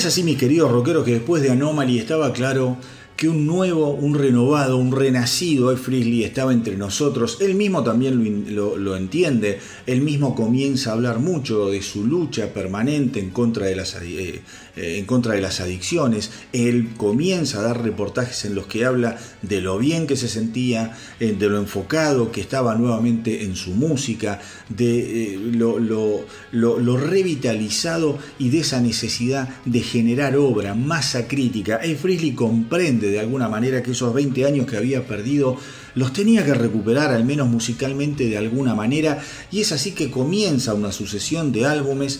Así, mis queridos rockeros, que después de Anomaly estaba claro que un nuevo, un renovado, un renacido Ed Frizzly estaba entre nosotros. Él mismo también lo, entiende. Él mismo comienza a hablar mucho de su lucha permanente en contra de las, eh, eh, en contra de las adicciones. Él comienza a dar reportajes en los que habla de lo bien que se sentía, eh, de lo enfocado que estaba nuevamente en su música, de eh, lo, revitalizado y de esa necesidad de generar obra, masa crítica. El Frisley comprende de alguna manera que esos 20 años que había perdido los tenía que recuperar al menos musicalmente de alguna manera y es así que comienza una sucesión de álbumes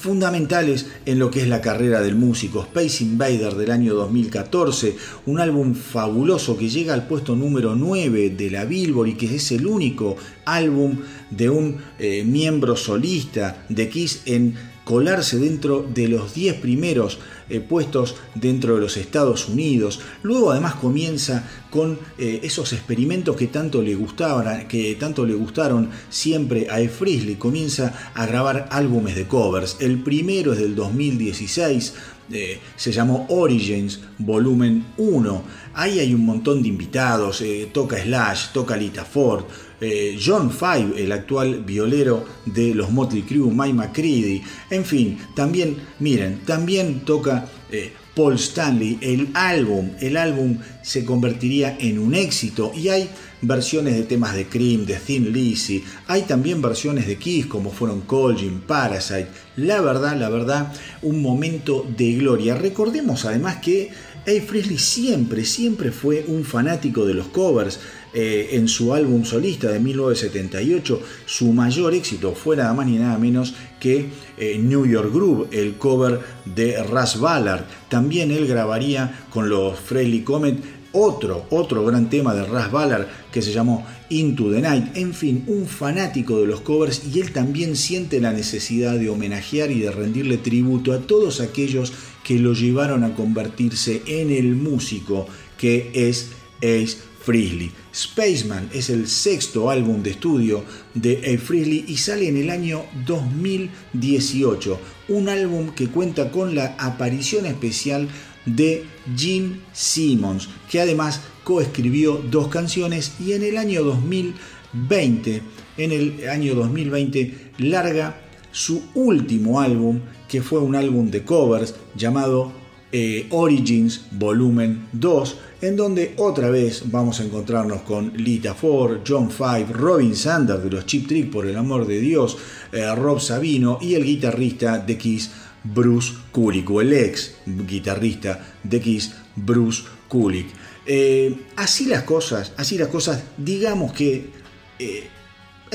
fundamentales en lo que es la carrera del músico. Space Invader del año 2014, un álbum fabuloso que llega al puesto número 9 de la Billboard y que es el único álbum de un eh, miembro solista de Kiss en colarse dentro de los 10 primeros eh, puestos dentro de los Estados Unidos. Luego además comienza con eh, esos experimentos que tanto le gustaban, que tanto le gustaron siempre a E. Frisley. Comienza a grabar álbumes de covers. El primero es del 2016. Eh, se llamó Origins Volumen 1. Ahí hay un montón de invitados, toca Slash, toca Lita Ford, eh, John Five, el actual violero de los Motley Crue, Mike McCready, en fin, también, miren, también toca eh, Paul Stanley, el álbum, el álbum se convertiría en un éxito y hay versiones de temas de Cream, de Thin Lizzy, hay también versiones de Kiss como fueron Colgin, Parasite, la verdad, la verdad, un momento de gloria. Recordemos además que A. Frizzly siempre, siempre fue un fanático de los covers, eh, en su álbum solista de 1978, su mayor éxito fue nada más ni nada menos que eh, New York Groove, el cover de Russ Ballard. También él grabaría con los Frehley Comet otro, otro gran tema de Russ Ballard que se llamó Into the Night. En fin, un fanático de los covers y él también siente la necesidad de homenajear y de rendirle tributo a todos aquellos que lo llevaron a convertirse en el músico que es Ace Frehley. Spaceman es el sexto álbum de estudio de A. Frehley y sale en el año 2018. Un álbum que cuenta con la aparición especial de Jim Simmons, que además coescribió dos canciones y en el año 2020, en el año 2020 larga su último álbum, que fue un álbum de covers llamado eh, Origins Volumen 2, en donde otra vez vamos a encontrarnos con Lita Ford, John Five, Robin Sanders de los Chip Trick, por el amor de Dios, eh, Rob Sabino y el guitarrista de Kiss, Bruce Kulick, o el ex guitarrista de Kiss, Bruce Kulick. Eh, así las cosas, así las cosas, digamos que eh,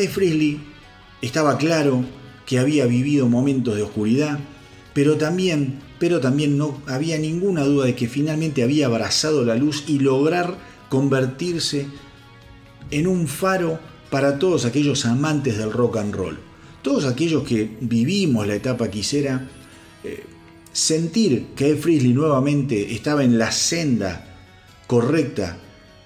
Frizzly estaba claro que había vivido momentos de oscuridad, pero también pero también no había ninguna duda de que finalmente había abrazado la luz y lograr convertirse en un faro para todos aquellos amantes del rock and roll. Todos aquellos que vivimos la etapa quisiera sentir que Ed Frizzly nuevamente estaba en la senda correcta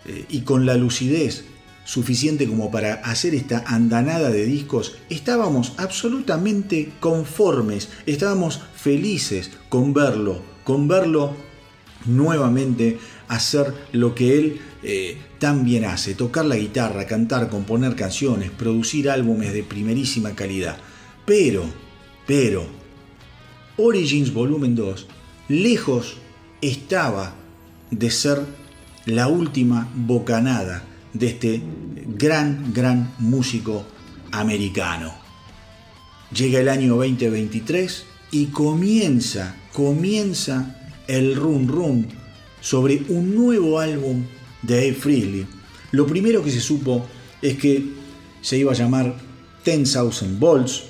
eh, y con la lucidez suficiente como para hacer esta andanada de discos, estábamos absolutamente conformes, estábamos felices con verlo, con verlo nuevamente hacer lo que él eh, tan bien hace, tocar la guitarra, cantar, componer canciones, producir álbumes de primerísima calidad. Pero, pero, Origins Volumen 2, lejos estaba de ser la última bocanada de este gran, gran músico americano. Llega el año 2023 y comienza, comienza el run run sobre un nuevo álbum de Dave Freely. Lo primero que se supo es que se iba a llamar 10,000 Volts,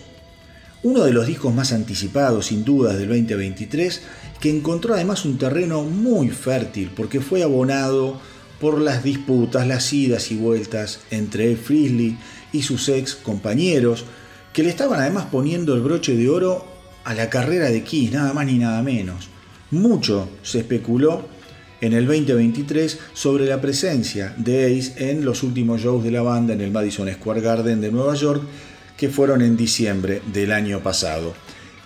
uno de los discos más anticipados sin dudas del 2023, que encontró además un terreno muy fértil porque fue abonado por las disputas, las idas y vueltas entre Frizzly y sus ex compañeros, que le estaban además poniendo el broche de oro a la carrera de Kiss, nada más ni nada menos. Mucho se especuló en el 2023 sobre la presencia de Ace en los últimos shows de la banda en el Madison Square Garden de Nueva York, que fueron en diciembre del año pasado.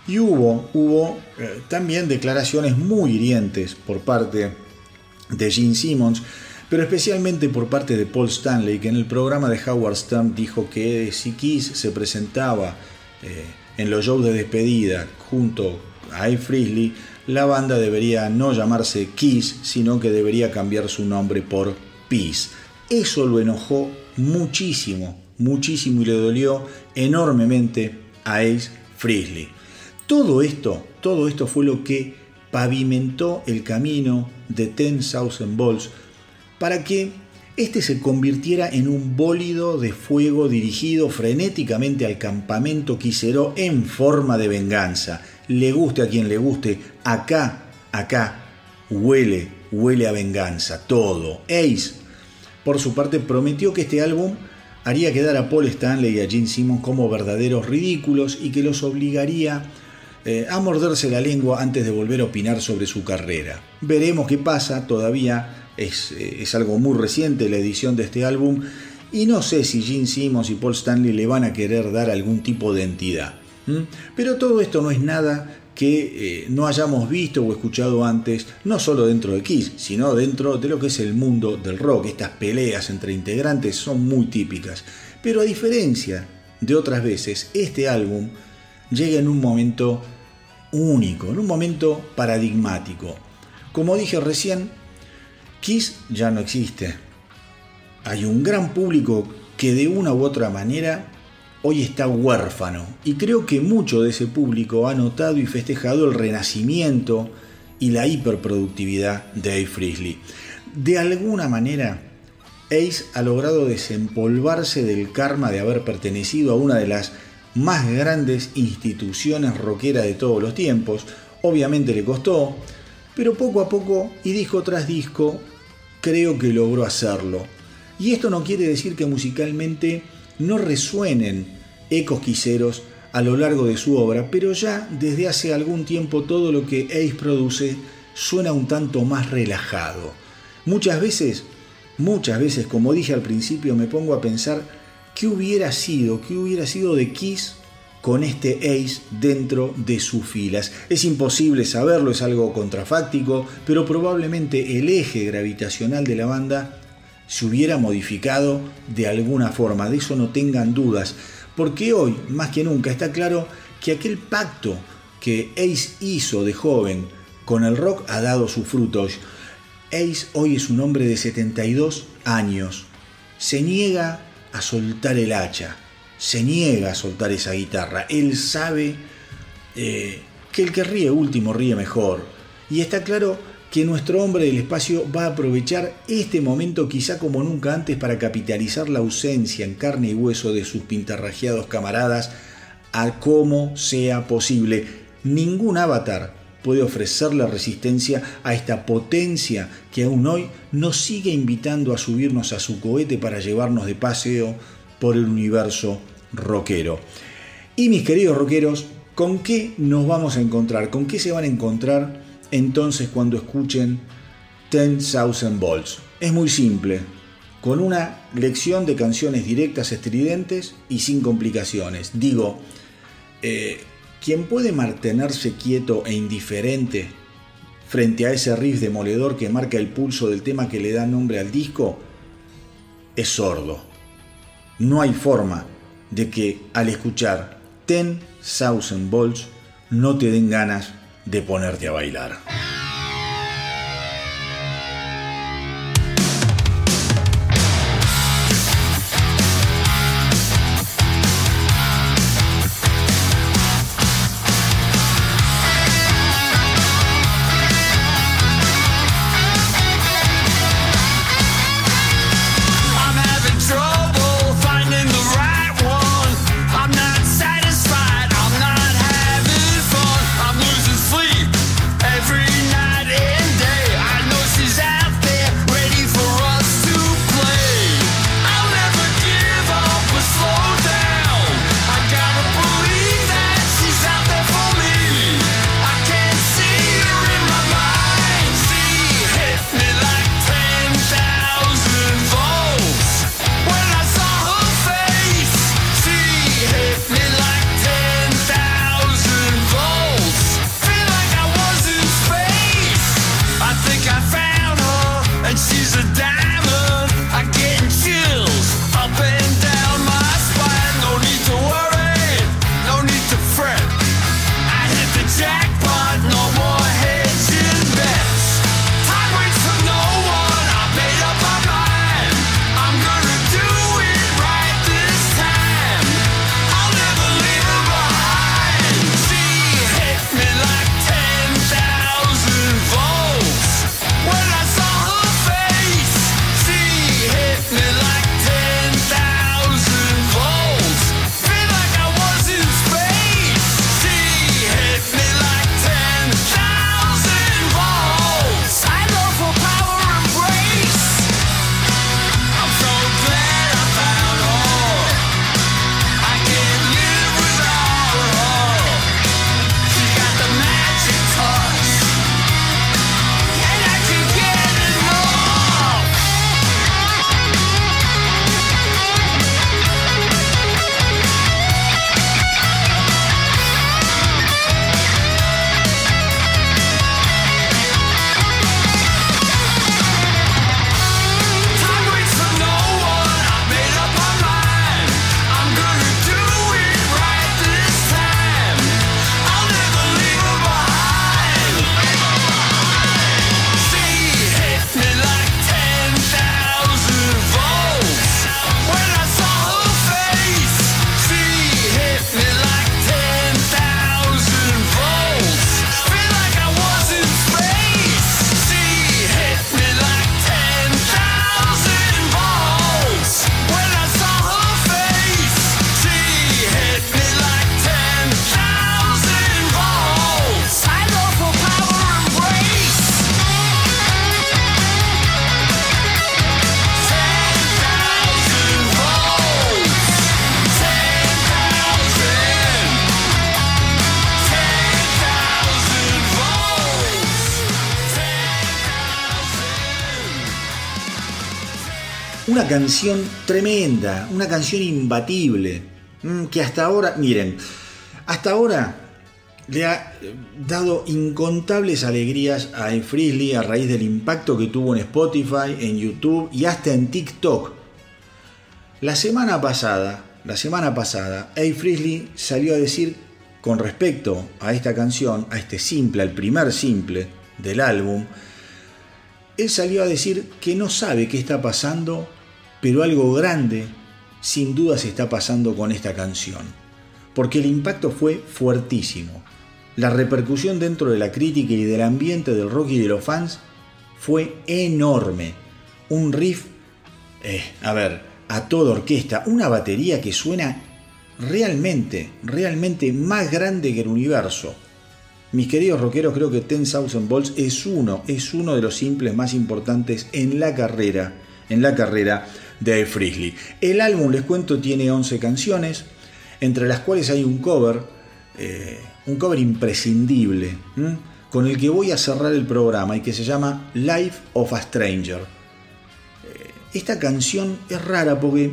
Y hubo, hubo eh, también declaraciones muy hirientes por parte de Gene Simmons, pero especialmente por parte de Paul Stanley, que en el programa de Howard Stern dijo que si Kiss se presentaba eh, en los shows de despedida junto a Ace Frehley, la banda debería no llamarse Kiss, sino que debería cambiar su nombre por Peace. Eso lo enojó muchísimo, muchísimo y le dolió enormemente a Ace Frehley. Todo esto, todo esto fue lo que pavimentó el camino de Ten Thousand Balls para que este se convirtiera en un bólido de fuego dirigido frenéticamente al campamento quisero en forma de venganza. Le guste a quien le guste, acá, acá, huele, huele a venganza, todo. Ace, por su parte, prometió que este álbum haría quedar a Paul Stanley y a Gene Simmons como verdaderos ridículos y que los obligaría eh, a morderse la lengua antes de volver a opinar sobre su carrera. Veremos qué pasa, todavía es, eh, es algo muy reciente la edición de este álbum y no sé si Gene Simmons y Paul Stanley le van a querer dar algún tipo de entidad. Pero todo esto no es nada que eh, no hayamos visto o escuchado antes, no solo dentro de Kiss, sino dentro de lo que es el mundo del rock. Estas peleas entre integrantes son muy típicas. Pero a diferencia de otras veces, este álbum llega en un momento único, en un momento paradigmático. Como dije recién, Kiss ya no existe. Hay un gran público que de una u otra manera hoy está huérfano y creo que mucho de ese público ha notado y festejado el renacimiento y la hiperproductividad de Ace Frehley. De alguna manera, Ace ha logrado desempolvarse del karma de haber pertenecido a una de las más grandes instituciones rockeras de todos los tiempos. Obviamente le costó, pero poco a poco y disco tras disco creo que logró hacerlo. Y esto no quiere decir que musicalmente no resuenen ecos quiseros a lo largo de su obra, pero ya desde hace algún tiempo todo lo que Ace produce suena un tanto más relajado. Muchas veces, muchas veces, como dije al principio, me pongo a pensar qué hubiera sido, qué hubiera sido de Kiss con este Ace dentro de sus filas. Es imposible saberlo, es algo contrafáctico, pero probablemente el eje gravitacional de la banda se hubiera modificado de alguna forma, de eso no tengan dudas, porque hoy, más que nunca, está claro que aquel pacto que Ace hizo de joven con el rock ha dado sus frutos. Ace hoy es un hombre de 72 años, se niega a soltar el hacha, se niega a soltar esa guitarra. Él sabe eh, que el que ríe último ríe mejor. Y está claro que nuestro hombre del espacio va a aprovechar este momento quizá como nunca antes para capitalizar la ausencia en carne y hueso de sus pintarrajeados camaradas a como sea posible. Ningún avatar puede ofrecer la resistencia a esta potencia que aún hoy nos sigue invitando a subirnos a su cohete para llevarnos de paseo por el universo rockero. Y mis queridos rockeros, ¿con qué nos vamos a encontrar? ¿Con qué se van a encontrar entonces cuando escuchen 10,000 Volts? Es muy simple, con una lección de canciones directas, estridentes y sin complicaciones. Digo, eh, quien puede mantenerse quieto e indiferente frente a ese riff demoledor que marca el pulso del tema que le da nombre al disco, es sordo. No hay forma de que al escuchar 10,000 volts no te den ganas de ponerte a bailar. Una canción tremenda, una canción imbatible, mm, que hasta ahora, miren, hasta ahora le ha dado incontables alegrías a Freely a raíz del impacto que tuvo en Spotify, en YouTube y hasta en TikTok. La semana pasada, la semana pasada, A. Salió a decir con respecto a esta canción, a este simple, al primer simple del álbum, él salió a decir que no sabe qué está pasando, pero algo grande sin duda se está pasando con esta canción, porque el impacto fue fuertísimo. La repercusión dentro de la crítica y del ambiente del rock y de los fans fue enorme. Un riff, eh, a ver, a toda orquesta, una batería que suena realmente, realmente más grande que el universo. Mis queridos rockeros, creo que Ten Thousand Volts es uno, es uno de los simples más importantes en la carrera, en la carrera de Frisley. El álbum, les cuento, tiene 11 canciones, entre las cuales hay un cover, eh, un cover imprescindible, con el que voy a cerrar el programa y que se llama Life of a Stranger. Eh, esta canción es rara porque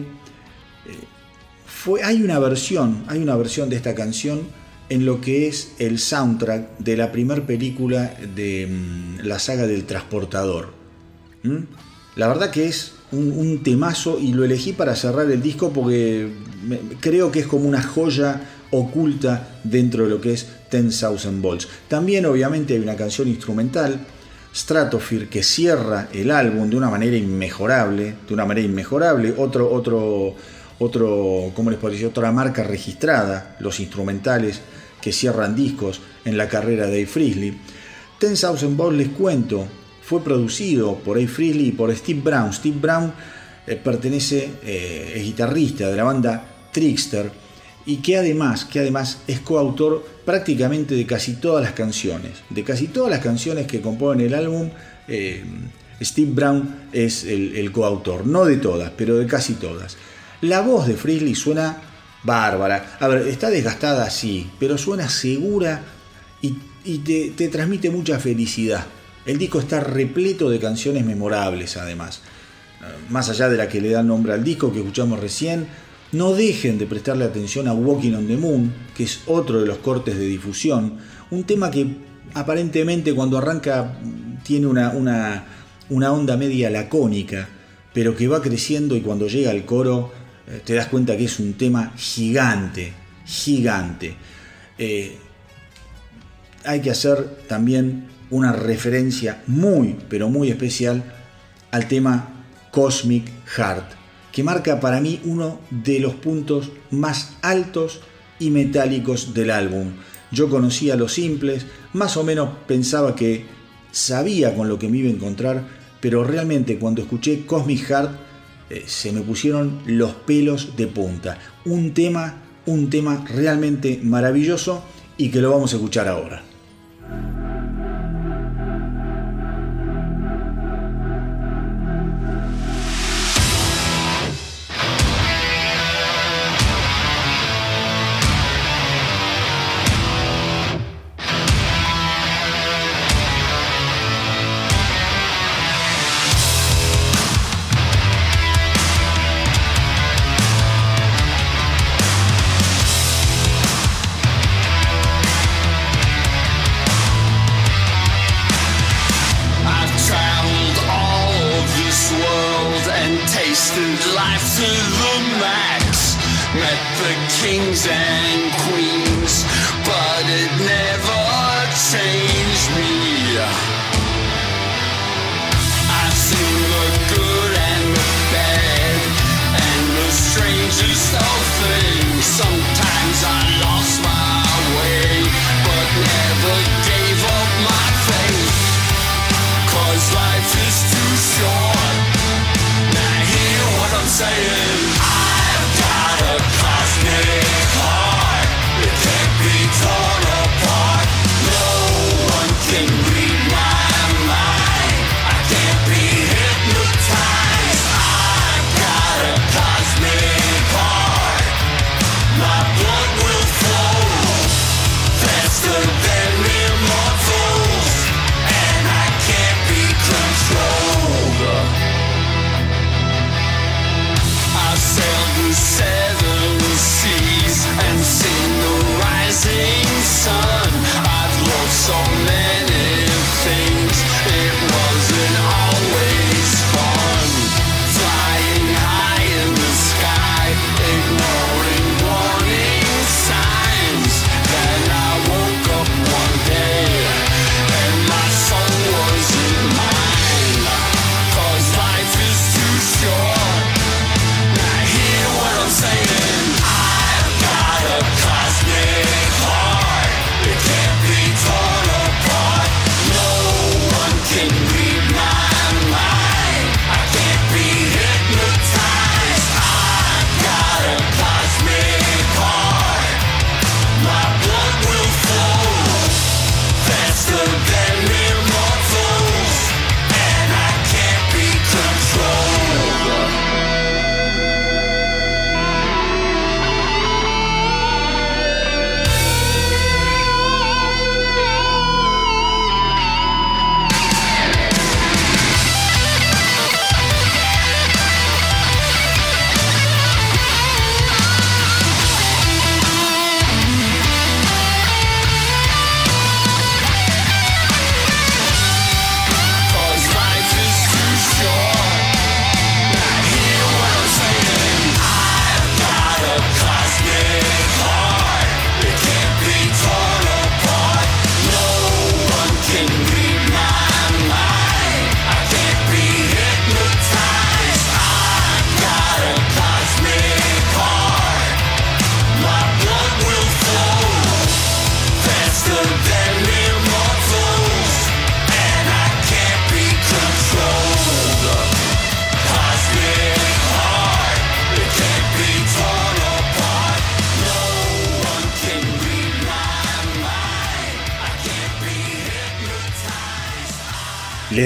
hay una versión, hay una versión de esta canción en lo que es el soundtrack de la primera película de mm, la saga del transportador. La verdad que es un, temazo y lo elegí para cerrar el disco porque creo que es como una joya oculta dentro de lo que es 10,000 Volts. También obviamente hay una canción instrumental, Stratosphere, que cierra el álbum de una manera inmejorable, de una manera inmejorable. Otro, otro otro, ¿cómo les decir? Otra marca registrada, los instrumentales que cierran discos en la carrera de Frisley. Ten Thousand Balls, les cuento, fue producido por Dave Frisley y por Steve Brown. Steve Brown eh, pertenece, eh, es guitarrista de la banda Trickster y que además, que además es coautor prácticamente de casi todas las canciones. De casi todas las canciones que componen el álbum, eh, Steve Brown es el, coautor. No de todas, pero de casi todas. La voz de Frisley suena bárbara. A ver, está desgastada, sí, pero suena segura y, te, transmite mucha felicidad. El disco está repleto de canciones memorables, además. Más allá de la que le da nombre al disco que escuchamos recién, no dejen de prestarle atención a Walking on the Moon, que es otro de los cortes de difusión. Un tema que aparentemente cuando arranca tiene una, una, una onda media lacónica, pero que va creciendo y cuando llega al coro eh, te das cuenta que es un tema gigante, gigante. Eh, hay que hacer también una referencia muy, pero muy especial al tema Cosmic Heart, que marca para mí uno de los puntos más altos y metálicos del álbum. Yo conocía los simples, más o menos pensaba que sabía con lo que me iba a encontrar, pero realmente cuando escuché Cosmic Heart eh, se me pusieron los pelos de punta. Un tema, un tema realmente maravilloso y que lo vamos a escuchar ahora.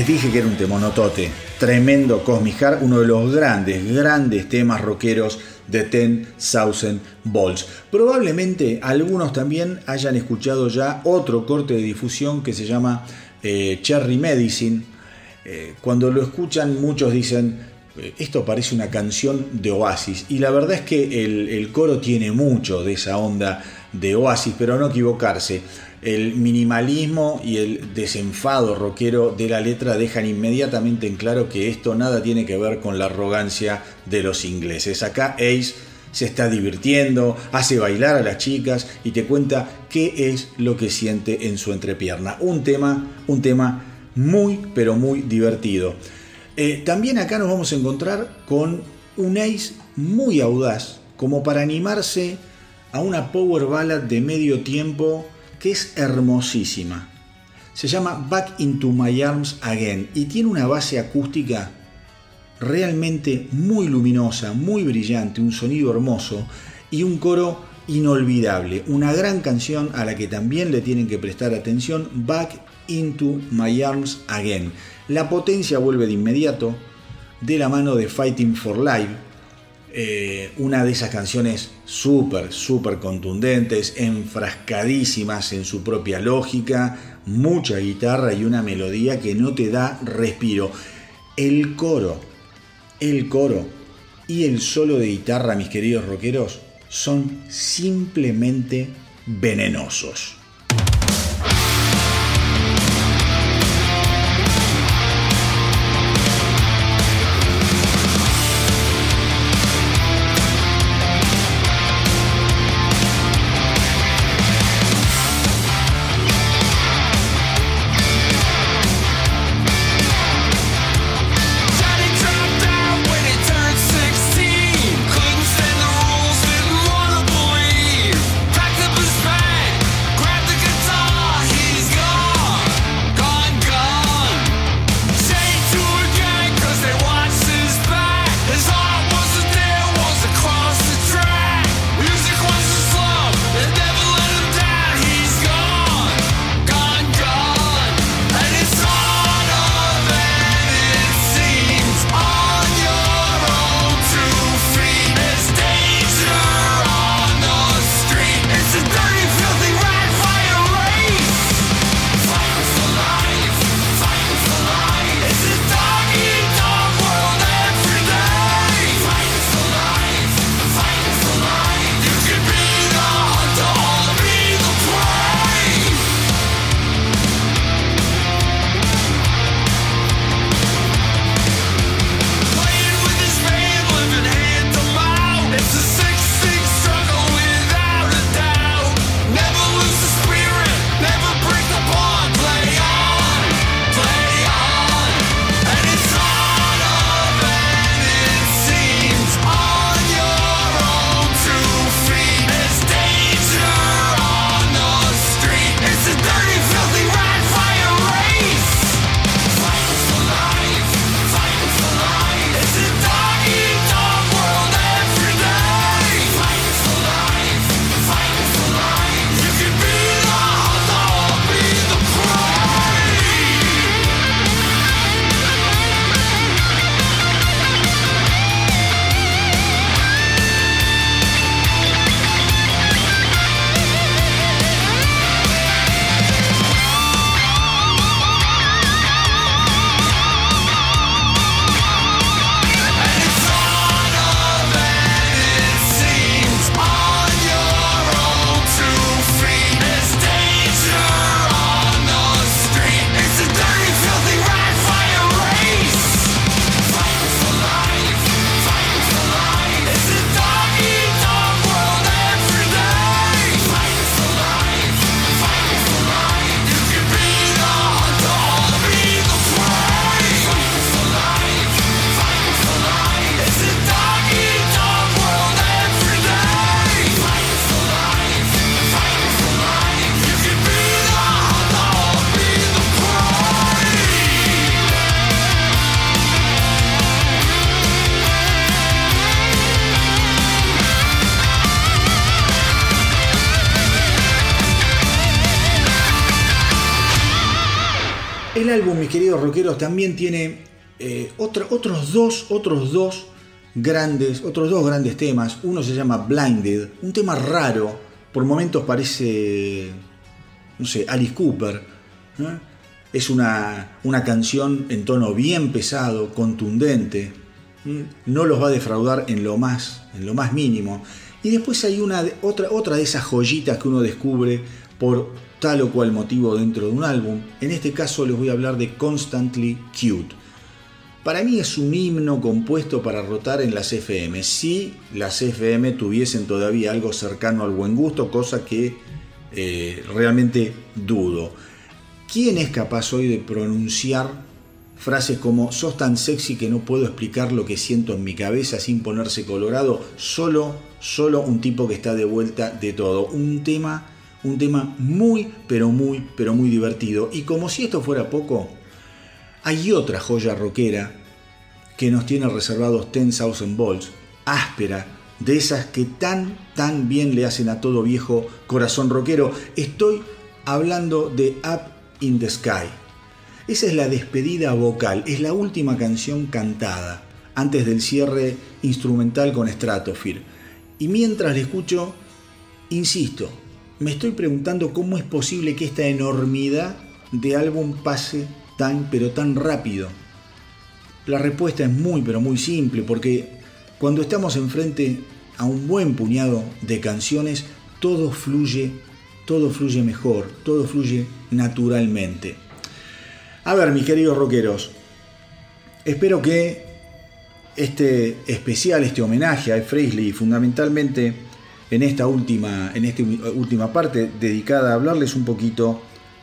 Les dije que era un temonotote, tremendo Cosmic Heart, uno de los grandes, grandes temas rockeros de Ten Thousand Volts. Probablemente algunos también hayan escuchado ya otro corte de difusión que se llama eh, Cherry Medicine. Eh, cuando lo escuchan muchos dicen, eh, esto parece una canción de Oasis. Y la verdad es que el, el coro tiene mucho de esa onda de Oasis, pero no equivocarse el minimalismo y el desenfado rockero de la letra dejan inmediatamente en claro que esto nada tiene que ver con la arrogancia de los ingleses. Acá Ace se está divirtiendo, hace bailar a las chicas y te cuenta qué es lo que siente en su entrepierna. Un tema, un tema muy, pero muy divertido. Eh, también acá nos vamos a encontrar con un Ace muy audaz, como para animarse a una power ballad de medio tiempo que es hermosísima. Se llama Back into My Arms Again y tiene una base acústica realmente muy luminosa, muy brillante, un sonido hermoso y un coro inolvidable. Una gran canción a la que también le tienen que prestar atención, Back into My Arms Again. La potencia vuelve de inmediato de la mano de Fighting for Life, eh, una de esas canciones súper, súper contundentes, enfrascadísimas en su propia lógica, mucha guitarra y una melodía que no te da respiro. El coro, el coro y el solo de guitarra, mis queridos rockeros, son simplemente venenosos. También tiene eh, otros dos, otros dos grandes, otros dos grandes temas. Uno se llama Blinded, un tema raro, por momentos parece, no sé, Alice Cooper. Es una, una canción en tono bien pesado, contundente. No los va a defraudar en lo más, en lo más mínimo. Y después hay una, otra, otra de esas joyitas que uno descubre por tal o cual motivo dentro de un álbum. En este caso les voy a hablar de Constantly Cute. Para mí es un himno compuesto para rotar en las FM. Si las FM tuviesen todavía algo cercano al buen gusto, cosa que eh, realmente dudo. ¿Quién es capaz hoy de pronunciar frases como sos tan sexy que no puedo explicar lo que siento en mi cabeza sin ponerse colorado? Solo, solo un tipo que está de vuelta de todo. Un tema un tema muy, pero muy, pero muy divertido. Y como si esto fuera poco, hay otra joya rockera que nos tiene reservados 10,000 volts, áspera, de esas que tan, tan bien le hacen a todo viejo corazón rockero. Estoy hablando de Up in the Sky. Esa es la despedida vocal, es la última canción cantada, antes del cierre instrumental con Stratosphere. Y mientras le escucho, insisto, me estoy preguntando cómo es posible que esta enormidad de álbum pase tan pero tan rápido. La respuesta es muy pero muy simple porque cuando estamos enfrente a un buen puñado de canciones, todo fluye, todo fluye mejor, todo fluye naturalmente. A ver, mis queridos rockeros, espero que este especial, este homenaje a Fresley, fundamentalmente en esta última, en última parte dedicada a hablarles un poquito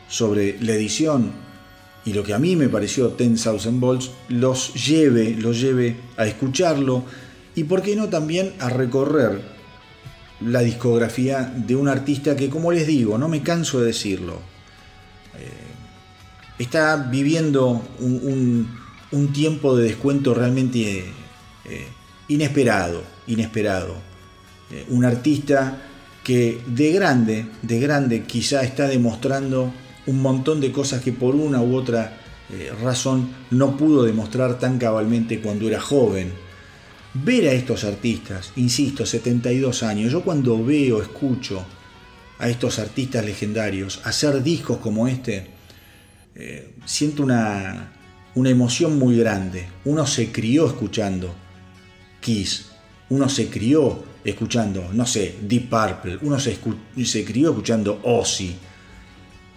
sobre la edición y lo que a mí me pareció 10,000 Volts, los lleve, los lleve a escucharlo y por qué no también a recorrer la discografía de un artista que, como les digo, no me canso de decirlo, eh, está viviendo un, tiempo de descuento realmente eh, inesperado, inesperado eh, un artista que de grande, de grande quizá está demostrando un montón de cosas que por una u otra eh, razón no pudo demostrar tan cabalmente cuando era joven. Ver a estos artistas, insisto, 72 años, yo cuando veo, escucho a estos artistas legendarios hacer discos como este, eh, siento una, una emoción muy grande. Uno se crió escuchando Kiss, uno se crió escuchando, no sé, Deep Purple, uno se, se crió escuchando Ozzy.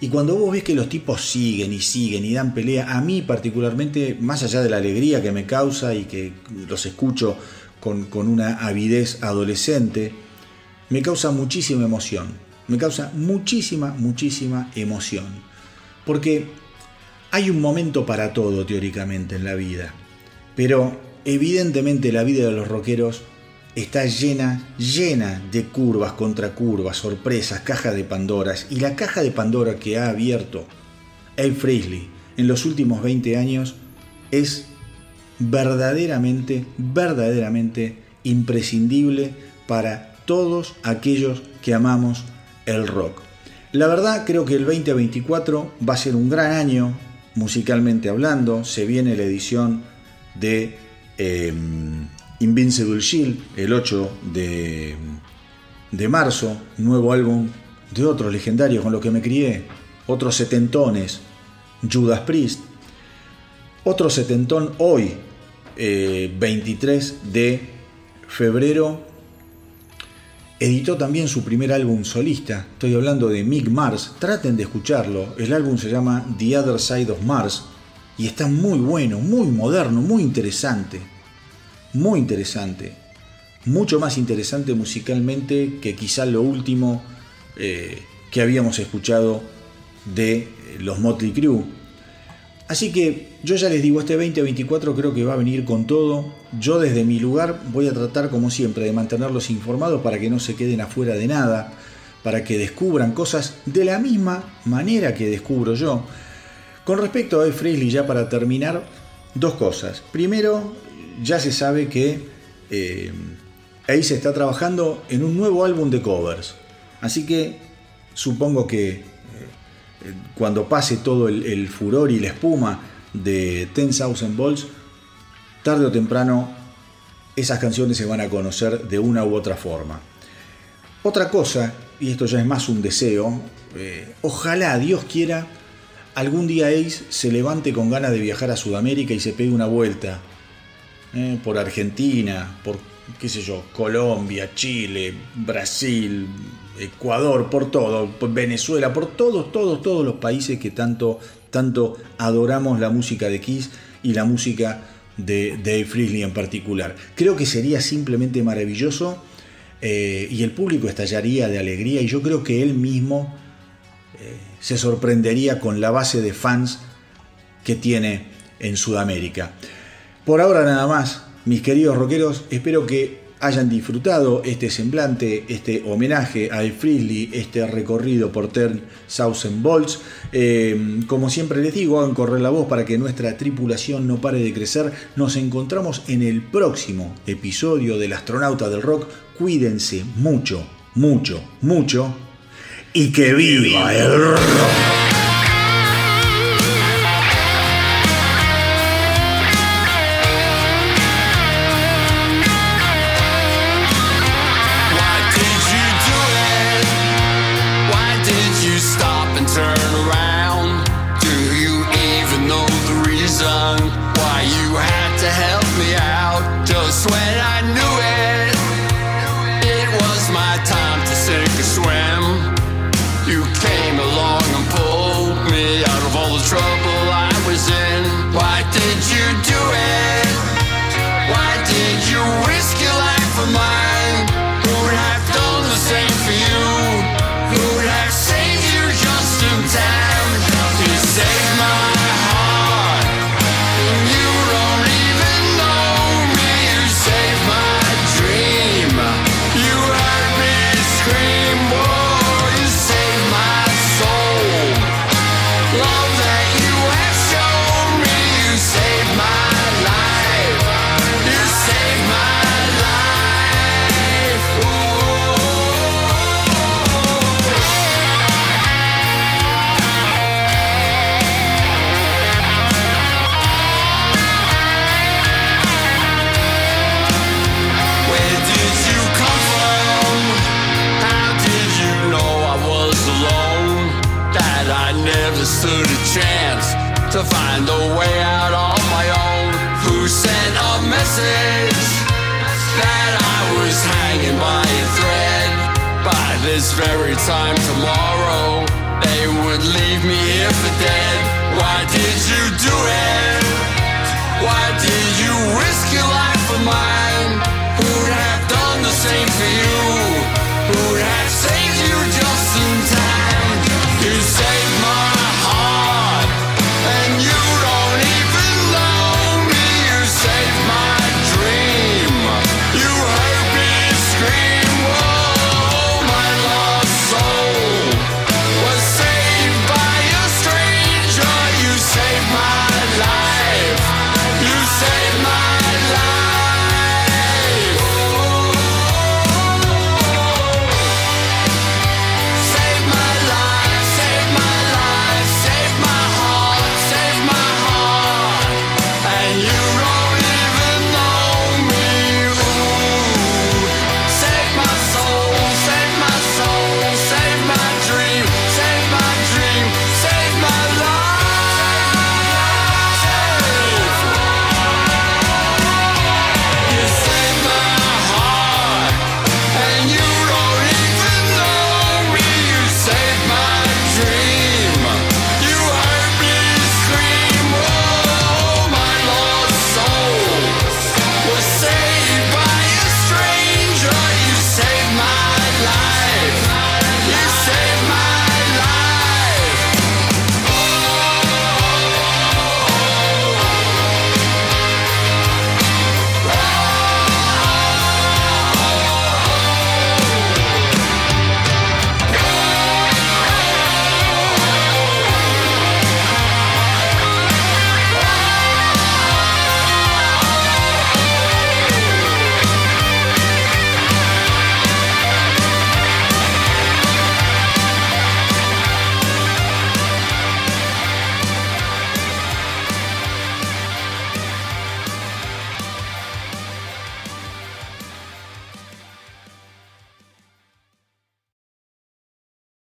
Y cuando vos ves que los tipos siguen y siguen y dan pelea, a mí particularmente, más allá de la alegría que me causa y que los escucho con, con una avidez adolescente, me causa muchísima emoción. Me causa muchísima, muchísima emoción. Porque hay un momento para todo teóricamente en la vida. Pero evidentemente la vida de los rockeros está llena, llena de curvas, contra curvas, sorpresas, cajas de Pandoras. Y la caja de Pandora que ha abierto El Frehley en los últimos 20 años es verdaderamente, verdaderamente imprescindible para todos aquellos que amamos el rock. La verdad creo que el 2024 va a ser un gran año musicalmente hablando. Se viene la edición de em, Invincible Shield, el 8 de, de marzo, nuevo álbum de otros legendarios con los que me crié, otros setentones, Judas Priest, otro setentón hoy, 23 eh, de febrero, editó también su primer álbum solista, estoy hablando de Mick Mars, traten de escucharlo, el álbum se llama The Other Side of Mars y está muy bueno, muy moderno, muy interesante muy interesante, mucho más interesante musicalmente que quizá lo último eh, que habíamos escuchado de eh, los Motley Crue. Así que yo ya les digo, este 2024 creo que va a venir con todo. Yo desde mi lugar voy a tratar como siempre de mantenerlos informados para que no se queden afuera de nada, para que descubran cosas de la misma manera que descubro yo. Con respecto a Ed Frehley, ya para terminar, dos cosas. Primero, ya se sabe que eh, se está trabajando en un nuevo álbum de covers. Así que supongo que eh, cuando pase todo el, furor y la espuma de 10,000 Volts, tarde o temprano esas canciones se van a conocer de una u otra forma. Otra cosa, y esto ya es más un deseo, eh, ojalá Dios quiera algún día Ace se levante con ganas de viajar a Sudamérica y se pegue una vuelta eh, por Argentina, por qué sé yo, Colombia, Chile, Brasil, Ecuador, por todo, por Venezuela, por todos, todos, todos los países que tanto, tanto adoramos la música de Kiss y la música de Dave Frizzly en particular. Creo que sería simplemente maravilloso eh, y el público estallaría de alegría y yo creo que él mismo eh, se sorprendería con la base de fans que tiene en Sudamérica. Por ahora nada más, mis queridos rockeros, espero que hayan disfrutado este semblante, este homenaje a El Frizzly, este recorrido por Ten Thousand Volts. Eh, como siempre les digo, hagan correr la voz para que nuestra tripulación no pare de crecer. Nos encontramos en el próximo episodio del Astronauta del Rock. Cuídense mucho, mucho, mucho. Y que viva el rock.